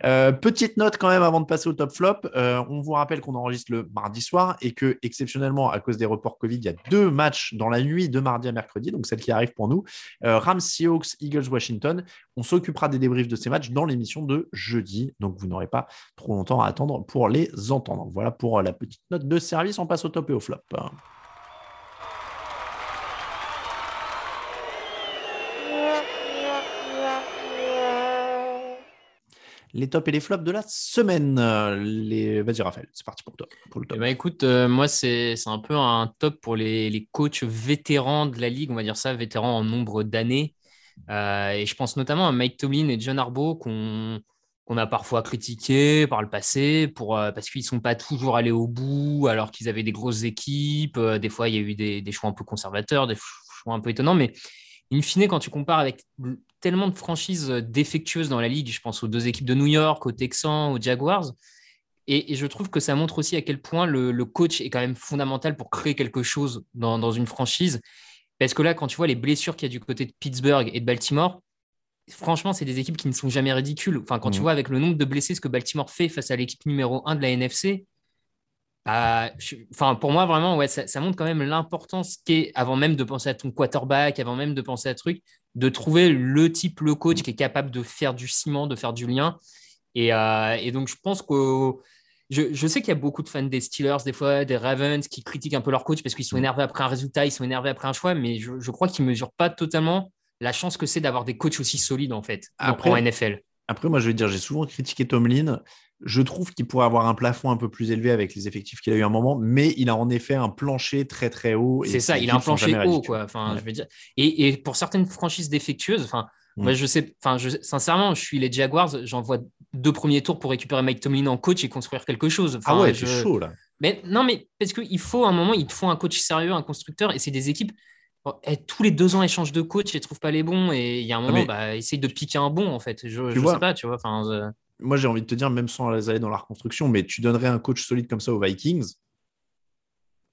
Euh, petite note quand même avant de passer au top flop. Euh, on vous rappelle qu'on enregistre le mardi soir et que, exceptionnellement, à cause des reports Covid, il y a deux matchs dans la nuit de mardi à mercredi, donc celle qui arrive pour nous. Euh, Rams, Seahawks, Eagles, Washington. On s'occupera des débriefs de ces matchs dans l'émission de jeudi, donc vous n'aurez pas trop longtemps à attendre pour les entendre. Voilà pour la petite note de service. On passe au top et au flop. Les tops et les flops de la semaine. Les... Vas-y, Raphaël, c'est parti pour toi. Le top. Eh ben, écoute, euh, moi, c'est un peu un top pour les, les, coachs vétérans de la ligue, on va dire ça, vétérans en nombre d'années. Euh, et je pense notamment à Mike Tomlin et John Harbaugh qu'on qu'on a parfois critiqué par le passé pour, euh, parce qu'ils ne sont pas toujours allés au bout alors qu'ils avaient des grosses équipes. des fois, il y a eu des, des, choix un peu conservateurs, des choix un peu étonnants. Mais in fine, quand tu compares avec tellement de franchises euh, défectueuses dans la ligue. Je pense aux deux équipes de New York, aux Texans, aux Jaguars. Et, je trouve que ça montre aussi à quel point le, coach est quand même fondamental pour créer quelque chose dans, une franchise. Parce que là, quand tu vois les blessures qu'il y a du côté de Pittsburgh et de Baltimore, franchement, c'est des équipes qui ne sont jamais ridicules. Enfin, quand tu mmh. vois avec le nombre de blessés ce que Baltimore fait face à l'équipe numéro 1 de la NFC, bah, enfin, pour moi, vraiment, ouais, ça, ça montre quand même l'importance qu'est, avant même de penser à ton quarterback, avant même de penser à truc, de trouver le type, le coach qui est capable de faire du ciment, de faire du lien. Et, euh, donc, je pense que je, sais qu'il y a beaucoup de fans des Steelers, des fois des Ravens, qui critiquent un peu leur coach parce qu'ils sont énervés après un résultat, ils sont énervés après un choix, mais je, crois qu'ils ne mesurent pas totalement la chance que c'est d'avoir des coachs aussi solides, en fait, après, en NFL. Après, moi, je vais dire, j'ai souvent critiqué Tomlin. Je trouve qu'il pourrait avoir un plafond un peu plus élevé avec les effectifs qu'il a eu à un moment, mais il a en effet un plancher très très haut. C'est ça, il a un plancher haut, quoi. Enfin, je veux dire. Et, pour certaines franchises défectueuses, enfin, moi, je sais, enfin, je, sincèrement, je suis les Jaguars, j'envoie deux premiers tours pour récupérer Mike Tomlin en coach et construire quelque chose. ah ouais, c'est chaud là. Mais non, mais parce qu'il faut à un moment, il te faut un coach sérieux, un constructeur, et c'est des équipes. Eh, tous les deux ans, elles changent de coach et ne trouvent pas les bons. Et il y a un moment, bah, essaye de piquer un bon, en fait. Je ne sais pas, tu vois. Moi, j'ai envie de te dire, même sans aller dans la reconstruction, mais tu donnerais un coach solide comme ça aux Vikings,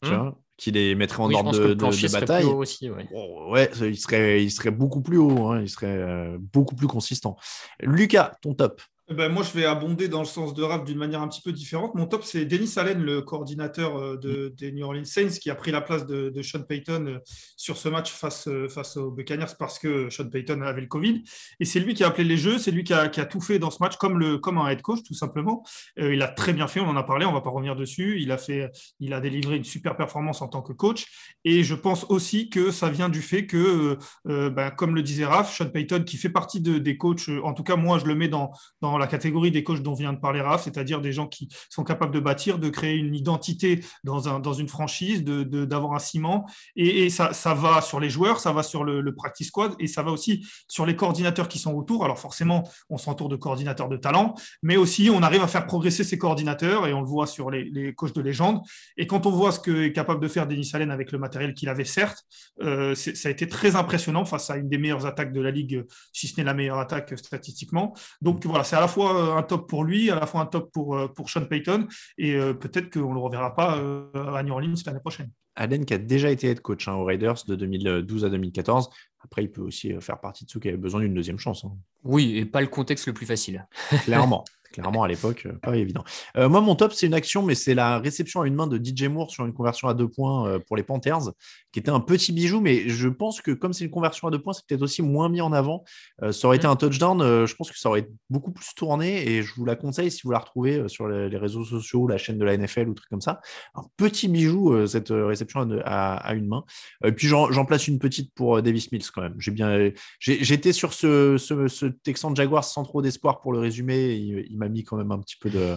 tu hmm. vois, qui les mettrait en ordre de, bataille. Aussi, ouais. ouais. il serait, il serait beaucoup plus haut, hein, il serait euh, beaucoup plus consistant. Lucas, ton top ben, moi, je vais abonder dans le sens de rap d'une manière un petit peu différente. Mon top, c'est Dennis Allen, le coordinateur euh, de, des New Orleans Saints, qui a pris la place de, Sean Payton euh, sur ce match face, euh, face aux Buccaneers parce que Sean Payton avait le Covid. Et c'est lui qui a appelé les jeux, c'est lui qui a, qui a, tout fait dans ce match comme, le, comme un head coach, tout simplement. il a très bien fait, on en a parlé, on ne va pas revenir dessus. Il a, fait, il a délivré une super performance en tant que coach. Et je pense aussi que ça vient du fait que, ben, comme le disait Raph, Sean Payton, qui fait partie de, des coachs, en tout cas, moi, je le mets dans, dans la catégorie des coachs dont vient de parler Raph, c'est-à-dire des gens qui sont capables de bâtir, de créer une identité dans, un, dans une franchise, d'avoir de, d'avoir un ciment. Et, ça, ça, va sur les joueurs, ça va sur le, practice squad et ça va aussi sur les coordinateurs qui sont autour. Alors forcément, on s'entoure de coordinateurs de talent, mais aussi on arrive à faire progresser ces coordinateurs et on le voit sur les, les coachs de légende. Et quand on voit ce que est capable de faire Denis Allen avec le matériel qu'il avait, certes, euh, ça a été très impressionnant face à une des meilleures attaques de la ligue, si ce n'est la meilleure attaque statistiquement. Donc voilà, c'est à la fois euh, un top pour lui, à la fois un top pour, euh, pour Sean Payton, et euh, peut-être qu'on ne le reverra pas à New Orleans l'année prochaine. Allen qui a déjà été head coach hein, aux Raiders de 2012 à 2014. Après, il peut aussi faire partie de ceux qui avaient besoin d'une deuxième chance. Hein. Oui, et pas le contexte le plus facile. Clairement. clairement à l'époque, pas évident. moi, mon top, c'est une action, mais c'est la réception à une main de DJ Moore sur une conversion à deux points pour les Panthers, qui était un petit bijou, mais je pense que comme c'est une conversion à deux points, c'est peut-être aussi moins mis en avant. ça aurait été un touchdown, je pense que ça aurait beaucoup plus tourné, et je vous la conseille si vous la retrouvez sur les, réseaux sociaux, la chaîne de la NFL ou truc comme ça. Un petit bijou, cette réception à, une main. Et puis j'en place une petite pour Davis Mills quand même. J'ai bien, j'étais sur ce, ce, ce Texan Jaguars sans trop d'espoir pour le résumé. Il, m'a mis quand même un petit peu de,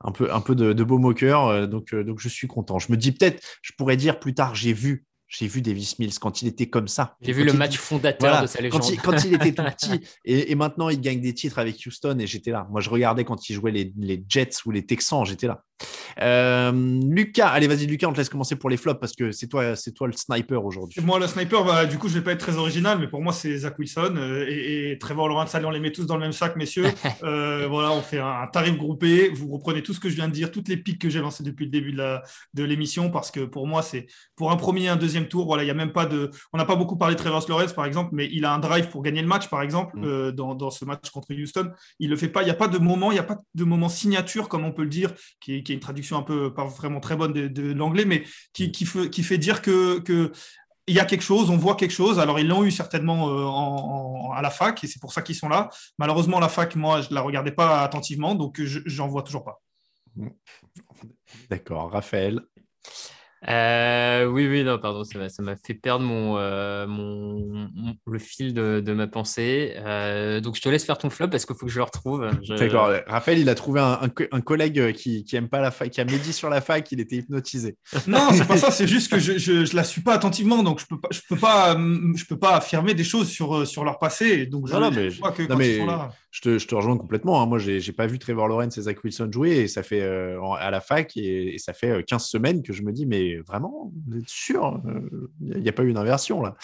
un peu, un peu de, de beau moqueur. Euh, donc, euh, donc je suis content. Je me dis peut-être, je pourrais dire plus tard, j'ai vu j'ai vu Davis Mills quand il était comme ça. J'ai vu le match fondateur de sa légende. Quand il, était tout petit et, maintenant il gagne des titres avec Houston et j'étais là. Moi je regardais quand il jouait les, les Jets ou les Texans, j'étais là. Euh, Lucas, allez, vas-y, Lucas, on te laisse commencer pour les flops parce que c'est toi, c'est toi le sniper aujourd'hui. Moi, le sniper, bah, du coup, je vais pas être très original, mais pour moi, c'est Zach Wilson euh, et, Trevor Lawrence. Allez, on les met tous dans le même sac, messieurs. Euh, voilà, on fait un, tarif groupé. Vous reprenez tout ce que je viens de dire, toutes les pics que j'ai lancées depuis le début de, l'émission, parce que pour moi, c'est pour un premier et un deuxième tour. Voilà, il y a même pas de. On n'a pas beaucoup parlé de Trevor Lawrence, par exemple, mais il a un drive pour gagner le match, par exemple, mm. dans, ce match contre Houston. Il le fait pas. Il n'y a pas de moment, il n'y a pas de moment signature, comme on peut le dire, qui, qui est une traduction un peu pas vraiment très bonne de, l'anglais, mais qui, qui, fait, qui, fait, dire que, que il y a quelque chose, on voit quelque chose. Alors, ils l'ont eu certainement euh, à la fac, et c'est pour ça qu'ils sont là. Malheureusement, la fac, moi, je ne la regardais pas attentivement, donc j'en vois toujours pas. D'accord. Raphaël euh, oui, oui, non, pardon, ça m'a fait perdre mon, euh, mon, le fil de, de ma pensée. Euh, donc, je te laisse faire ton flop parce qu'il faut que je le retrouve. D'accord. Raphaël, il a trouvé un, un, collègue qui, qui aime pas la fac, qui a médit sur la fac, il était hypnotisé. Non, c'est pas ça. C'est juste que je, je, je, la suis pas attentivement, donc je peux pas, je peux pas, je peux pas affirmer des choses sur, sur leur passé. Donc, non, mais, crois que quand ils sont là. Je te, je te, rejoins complètement. Hein. Moi, j'ai n'ai pas vu Trevor Lawrence et Zach Wilson jouer et ça fait à la fac et, et, ça fait 15 semaines que je me dis, mais vraiment, vous êtes sûr Il n'y a, pas eu d'inversion là.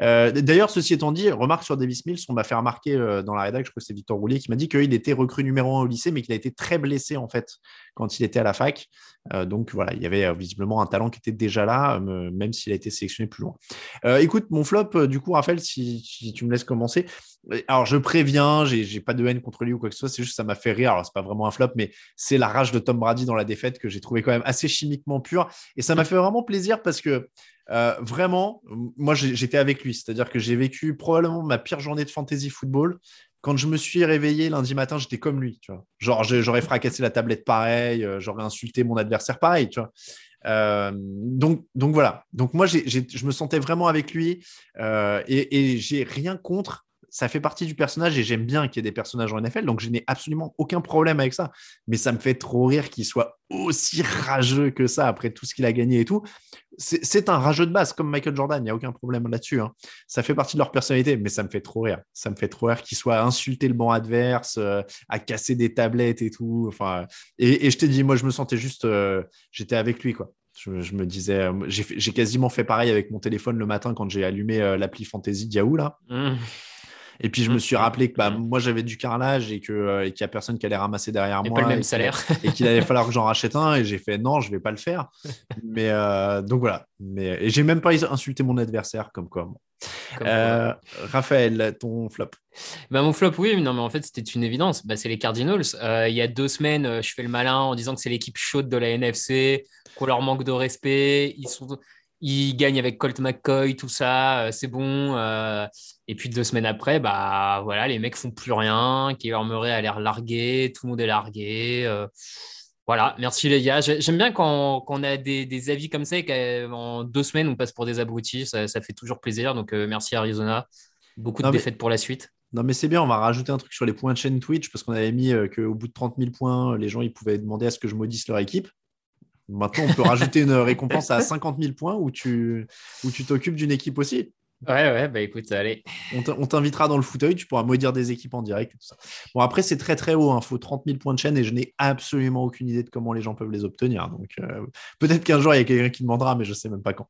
Euh, d'ailleurs, ceci étant dit, remarque sur Davis Mills, on m'a fait remarquer euh, dans la rédaction, je crois que c'est Victor Roulier qui m'a dit qu'il était recrue numéro un au lycée, mais qu'il a été très blessé en fait quand il était à la fac. Euh, donc voilà, il y avait visiblement un talent qui était déjà là, même s'il a été sélectionné plus loin. écoute, mon flop, du coup, Raphaël, si, tu me laisses commencer. Alors, je préviens, j'ai pas de haine contre lui ou quoi que ce soit, c'est juste ça m'a fait rire. Alors, c'est pas vraiment un flop, mais c'est la rage de Tom Brady dans la défaite que j'ai trouvé quand même assez chimiquement pure. Et ça m'a fait vraiment plaisir parce que euh, vraiment, moi, j'étais avec lui. C'est-à-dire que j'ai vécu probablement ma pire journée de fantasy football. Quand je me suis réveillé lundi matin, j'étais comme lui. Tu vois. Genre, j'aurais fracassé la tablette pareil, euh, j'aurais insulté mon adversaire pareil. Tu vois. Euh, donc, donc voilà. Donc moi, je me sentais vraiment avec lui et, et j'ai rien contre ça fait partie du personnage et j'aime bien qu'il y ait des personnages en NFL, donc je n'ai absolument aucun problème avec ça. Mais ça me fait trop rire qu'il soit aussi rageux que ça après tout ce qu'il a gagné et tout. C'est un rageux de base, comme Michael Jordan, il n'y a aucun problème là-dessus. Hein. Ça fait partie de leur personnalité, mais ça me fait trop rire. Ça me fait trop rire qu'il soit insulté le banc adverse, euh, à casser des tablettes et tout. Enfin, et, je t'ai dit, moi, je me sentais juste, euh, j'étais avec lui, quoi. Je, me disais, euh, j'ai quasiment fait pareil avec mon téléphone le matin quand j'ai allumé l'appli Fantasy de Yahoo, là. Mmh. Et puis je me suis rappelé que bah, moi j'avais du carrelage et qu'il euh, n'y a personne qui allait ramasser derrière moi. Pas le même salaire. et qu'il allait falloir que j'en rachète un. Et j'ai fait non, je vais pas le faire. Mais euh, donc voilà. Mais, et j'ai même pas insulté mon adversaire comme quoi. Euh, Raphaël, ton flop. Bah, mon flop, oui, non, mais en fait, c'était une évidence. Bah, c'est les Cardinals. il y a deux semaines, je fais le malin en disant que c'est l'équipe chaude de la NFC, qu'on leur manque de respect. Ils sont il gagne avec Colt McCoy, tout ça, euh, c'est bon. Euh, et puis deux semaines après, bah voilà, les mecs font plus rien. Kyler Murray a l'air largué, tout le monde est largué. Euh, voilà, merci les gars. J'aime bien quand, on a des, avis comme ça et qu'en deux semaines on passe pour des abrutis, ça, fait toujours plaisir. Donc merci Arizona. Beaucoup de défaites pour la suite. Non, mais c'est bien, on va rajouter un truc sur les points de chaîne Twitch parce qu'on avait mis qu'au bout de 30 000 points, les gens ils pouvaient demander à ce que je maudisse leur équipe. Maintenant, on peut rajouter une récompense à 50 000 points où tu où tu t'occupes d'une équipe aussi. Ouais, ouais, bah écoute, allez. On t'invitera dans le fauteuil, tu pourras maudire des équipes en direct. tout ça. Bon, après, c'est très très haut, il hein. faut 30 000 points de chaîne et je n'ai absolument aucune idée de comment les gens peuvent les obtenir. Donc, euh, peut-être qu'un jour, il y a quelqu'un qui demandera, mais je ne sais même pas quand.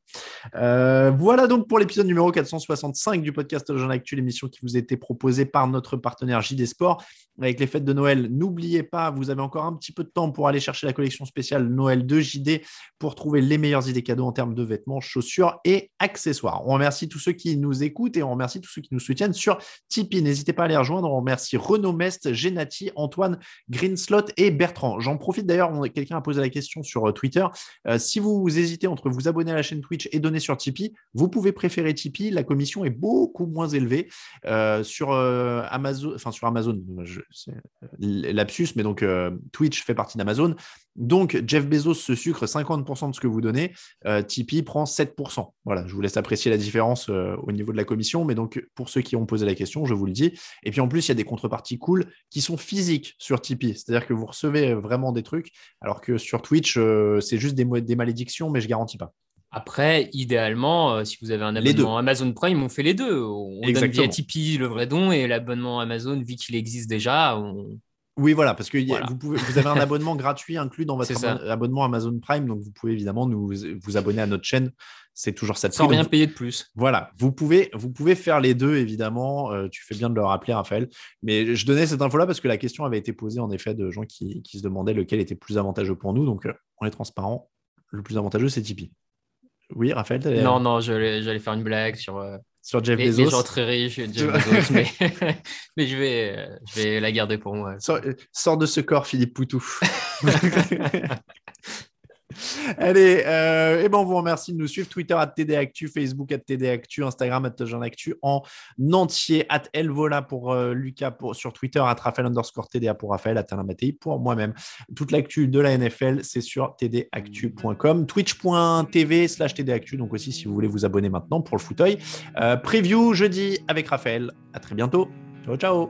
Euh, voilà donc pour l'épisode numéro 465 du podcast Jean Actu, l'émission qui vous a été proposée par notre partenaire JD Sport. Avec les fêtes de Noël, n'oubliez pas, vous avez encore un petit peu de temps pour aller chercher la collection spéciale Noël de JD pour trouver les meilleures idées cadeaux en termes de vêtements, chaussures et accessoires. On remercie tous ceux qui nous écoutent et on remercie tous ceux qui nous soutiennent sur Tipeee. N'hésitez pas à les rejoindre. On remercie Renaud Mest, Genati, Antoine, Greenslot et Bertrand. J'en profite d'ailleurs, quelqu'un a posé la question sur euh, Twitter. Euh, si vous hésitez entre vous abonner à la chaîne Twitch et donner sur Tipeee, vous pouvez préférer Tipeee. La commission est beaucoup moins élevée euh, sur Amazon, enfin sur Amazon, je, lapsus, mais donc Twitch fait partie d'Amazon. Donc, Jeff Bezos se sucre 50% de ce que vous donnez. Euh, Tipeee prend 7%. Voilà, je vous laisse apprécier la différence euh, au niveau de la commission. Mais donc, pour ceux qui ont posé la question, je vous le dis. Et puis, en plus, il y a des contreparties cool qui sont physiques sur Tipeee. C'est-à-dire que vous recevez vraiment des trucs, alors que sur Twitch, euh, c'est juste des, des malédictions, mais je garantis pas. Après, idéalement, si vous avez un abonnement Amazon Prime, on fait les deux. On donne via Tipeee le vrai don et l'abonnement Amazon, vu qu'il existe déjà, on, oui, voilà, parce que Vous, pouvez, vous, avez un abonnement gratuit inclus dans votre abonnement Amazon Prime, donc vous pouvez évidemment nous, vous abonner à notre chaîne. C'est toujours ça. Sans rien payer de plus. Voilà, vous pouvez, vous pouvez faire les deux, évidemment. Euh, tu fais bien de le rappeler, Raphaël. Mais je donnais cette info-là parce que la question avait été posée, en effet, de gens qui, se demandaient lequel était plus avantageux pour nous. Donc, euh, on est transparent. Le plus avantageux, c'est Tipeee. Oui, Raphaël Non, non, j'allais faire une blague sur. Euh, sur Jeff Bezos. Les gens très riches, Jeff Bezos, mais, mais je, vais, je vais la garder pour moi. Sors, de ce corps, Philippe Poutou. Allez, euh, et ben vous remercie de nous suivre. Twitter at TDActu, Facebook at TDActu, Instagram at Actu en entier, at Elvola pour euh, Lucas sur Twitter, at Raphaël underscore TDA pour Raphaël, at Alain pour moi-même. Toute l'actu de la NFL, c'est sur tdactu.com, twitch.tv slash TDActu, donc aussi si vous voulez vous abonner maintenant pour le fauteuil. Euh, preview jeudi avec Raphaël. À très bientôt. Ciao, ciao